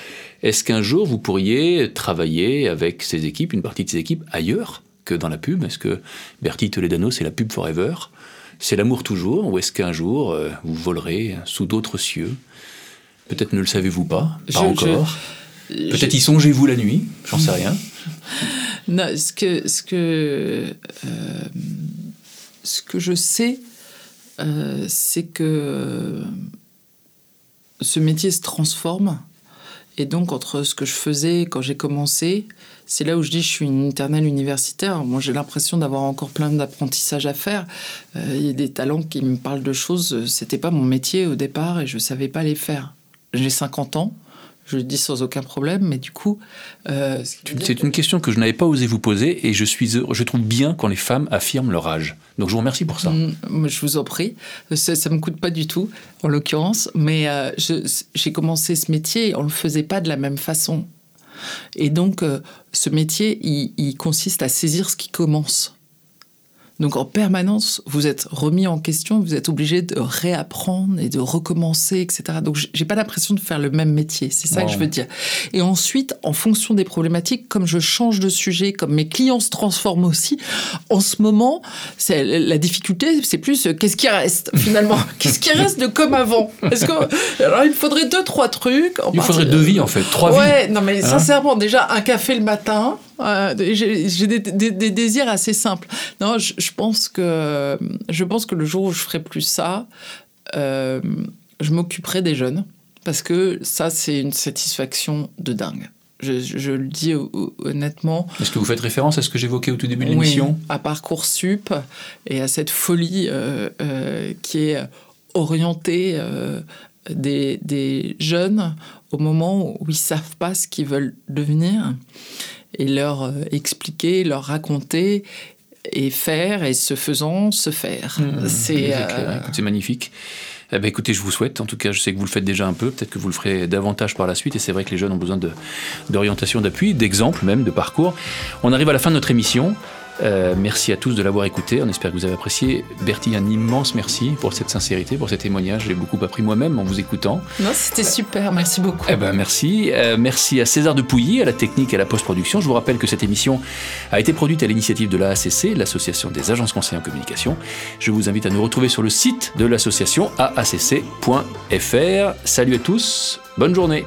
A: Est-ce qu'un jour, vous pourriez travailler avec ces équipes, une partie de ces équipes, ailleurs que dans la pub? Est-ce que Bertie Toledano, c'est la pub forever? C'est l'amour toujours Ou est-ce qu'un jour, euh, vous volerez sous d'autres cieux? Peut-être ne le savez-vous pas, pas encore. Peut-être y songez-vous la nuit, j'en sais rien.
B: Non, ce que, ce que, euh, ce que je sais, euh, c'est que ce métier se transforme. Et donc, entre ce que je faisais quand j'ai commencé, c'est là où je dis je suis une éternelle universitaire. Moi, j'ai l'impression d'avoir encore plein d'apprentissage à faire. Euh, il y a des talents qui me parlent de choses, c'était pas mon métier au départ et je savais pas les faire j'ai 50 ans. Je le dis sans aucun problème, mais du coup.
A: Euh, c'est une question que je n'avais pas osé vous poser et je, suis, je trouve bien quand les femmes affirment leur âge. Donc je vous remercie pour ça.
B: Mm, je vous en prie. Ça ne me coûte pas du tout, en l'occurrence, mais euh, j'ai commencé ce métier et on ne le faisait pas de la même façon. Et donc, euh, ce métier, il, consiste à saisir ce qui commence. Donc en permanence, vous êtes remis en question, vous êtes obligé de réapprendre et de recommencer, etc. Donc j'ai pas l'impression de faire le même métier, c'est ça que je veux dire. Et ensuite, en fonction des problématiques, comme je change de sujet, comme mes clients se transforment aussi, en ce moment, c'est la difficulté, c'est plus euh, qu'est-ce qui reste finalement, qu'est-ce qui reste de comme avant? Est-ce que alors il faudrait deux trois trucs.
A: il faudrait deux vies en fait, trois vies.
B: Ouais, non mais hein? sincèrement, déjà un café le matin. Euh, j'ai des, désirs assez simples. Non, je, pense que je pense que le jour où je ferai plus ça, euh, je m'occuperai des jeunes parce que ça c'est une satisfaction de dingue. Je, le dis honnêtement.
A: Est-ce que vous faites référence à ce que j'évoquais au tout début de l'émission?
B: À Parcoursup et à cette folie euh, qui est orientée des, des, jeunes au moment où ils savent pas ce qu'ils veulent devenir et leur euh, expliquer, leur raconter et faire et se faisant se faire.
A: Mmh, c'est euh, magnifique. Eh ben, écoutez, je vous souhaite, en tout cas, je sais que vous le faites déjà un peu, peut-être que vous le ferez davantage par la suite, et c'est vrai que les jeunes ont besoin d'orientation, d'appui, d'exemples même, de parcours. On arrive à la fin de notre émission. Euh, merci à tous de l'avoir écouté. On espère que vous avez apprécié. Bertie, un immense merci pour cette sincérité, pour ces témoignages. J'ai beaucoup appris moi-même en vous écoutant.
B: Non, c'était super. Merci beaucoup.
A: Eh ben, merci. Euh, merci à César de Pouilly, à la technique et à la post-production. Je vous rappelle que cette émission a été produite à l'initiative de l'AACC, l'Association des agences conseillers en communication. Je vous invite à nous retrouver sur le site de l'association aacc.fr. Salut à tous. Bonne journée.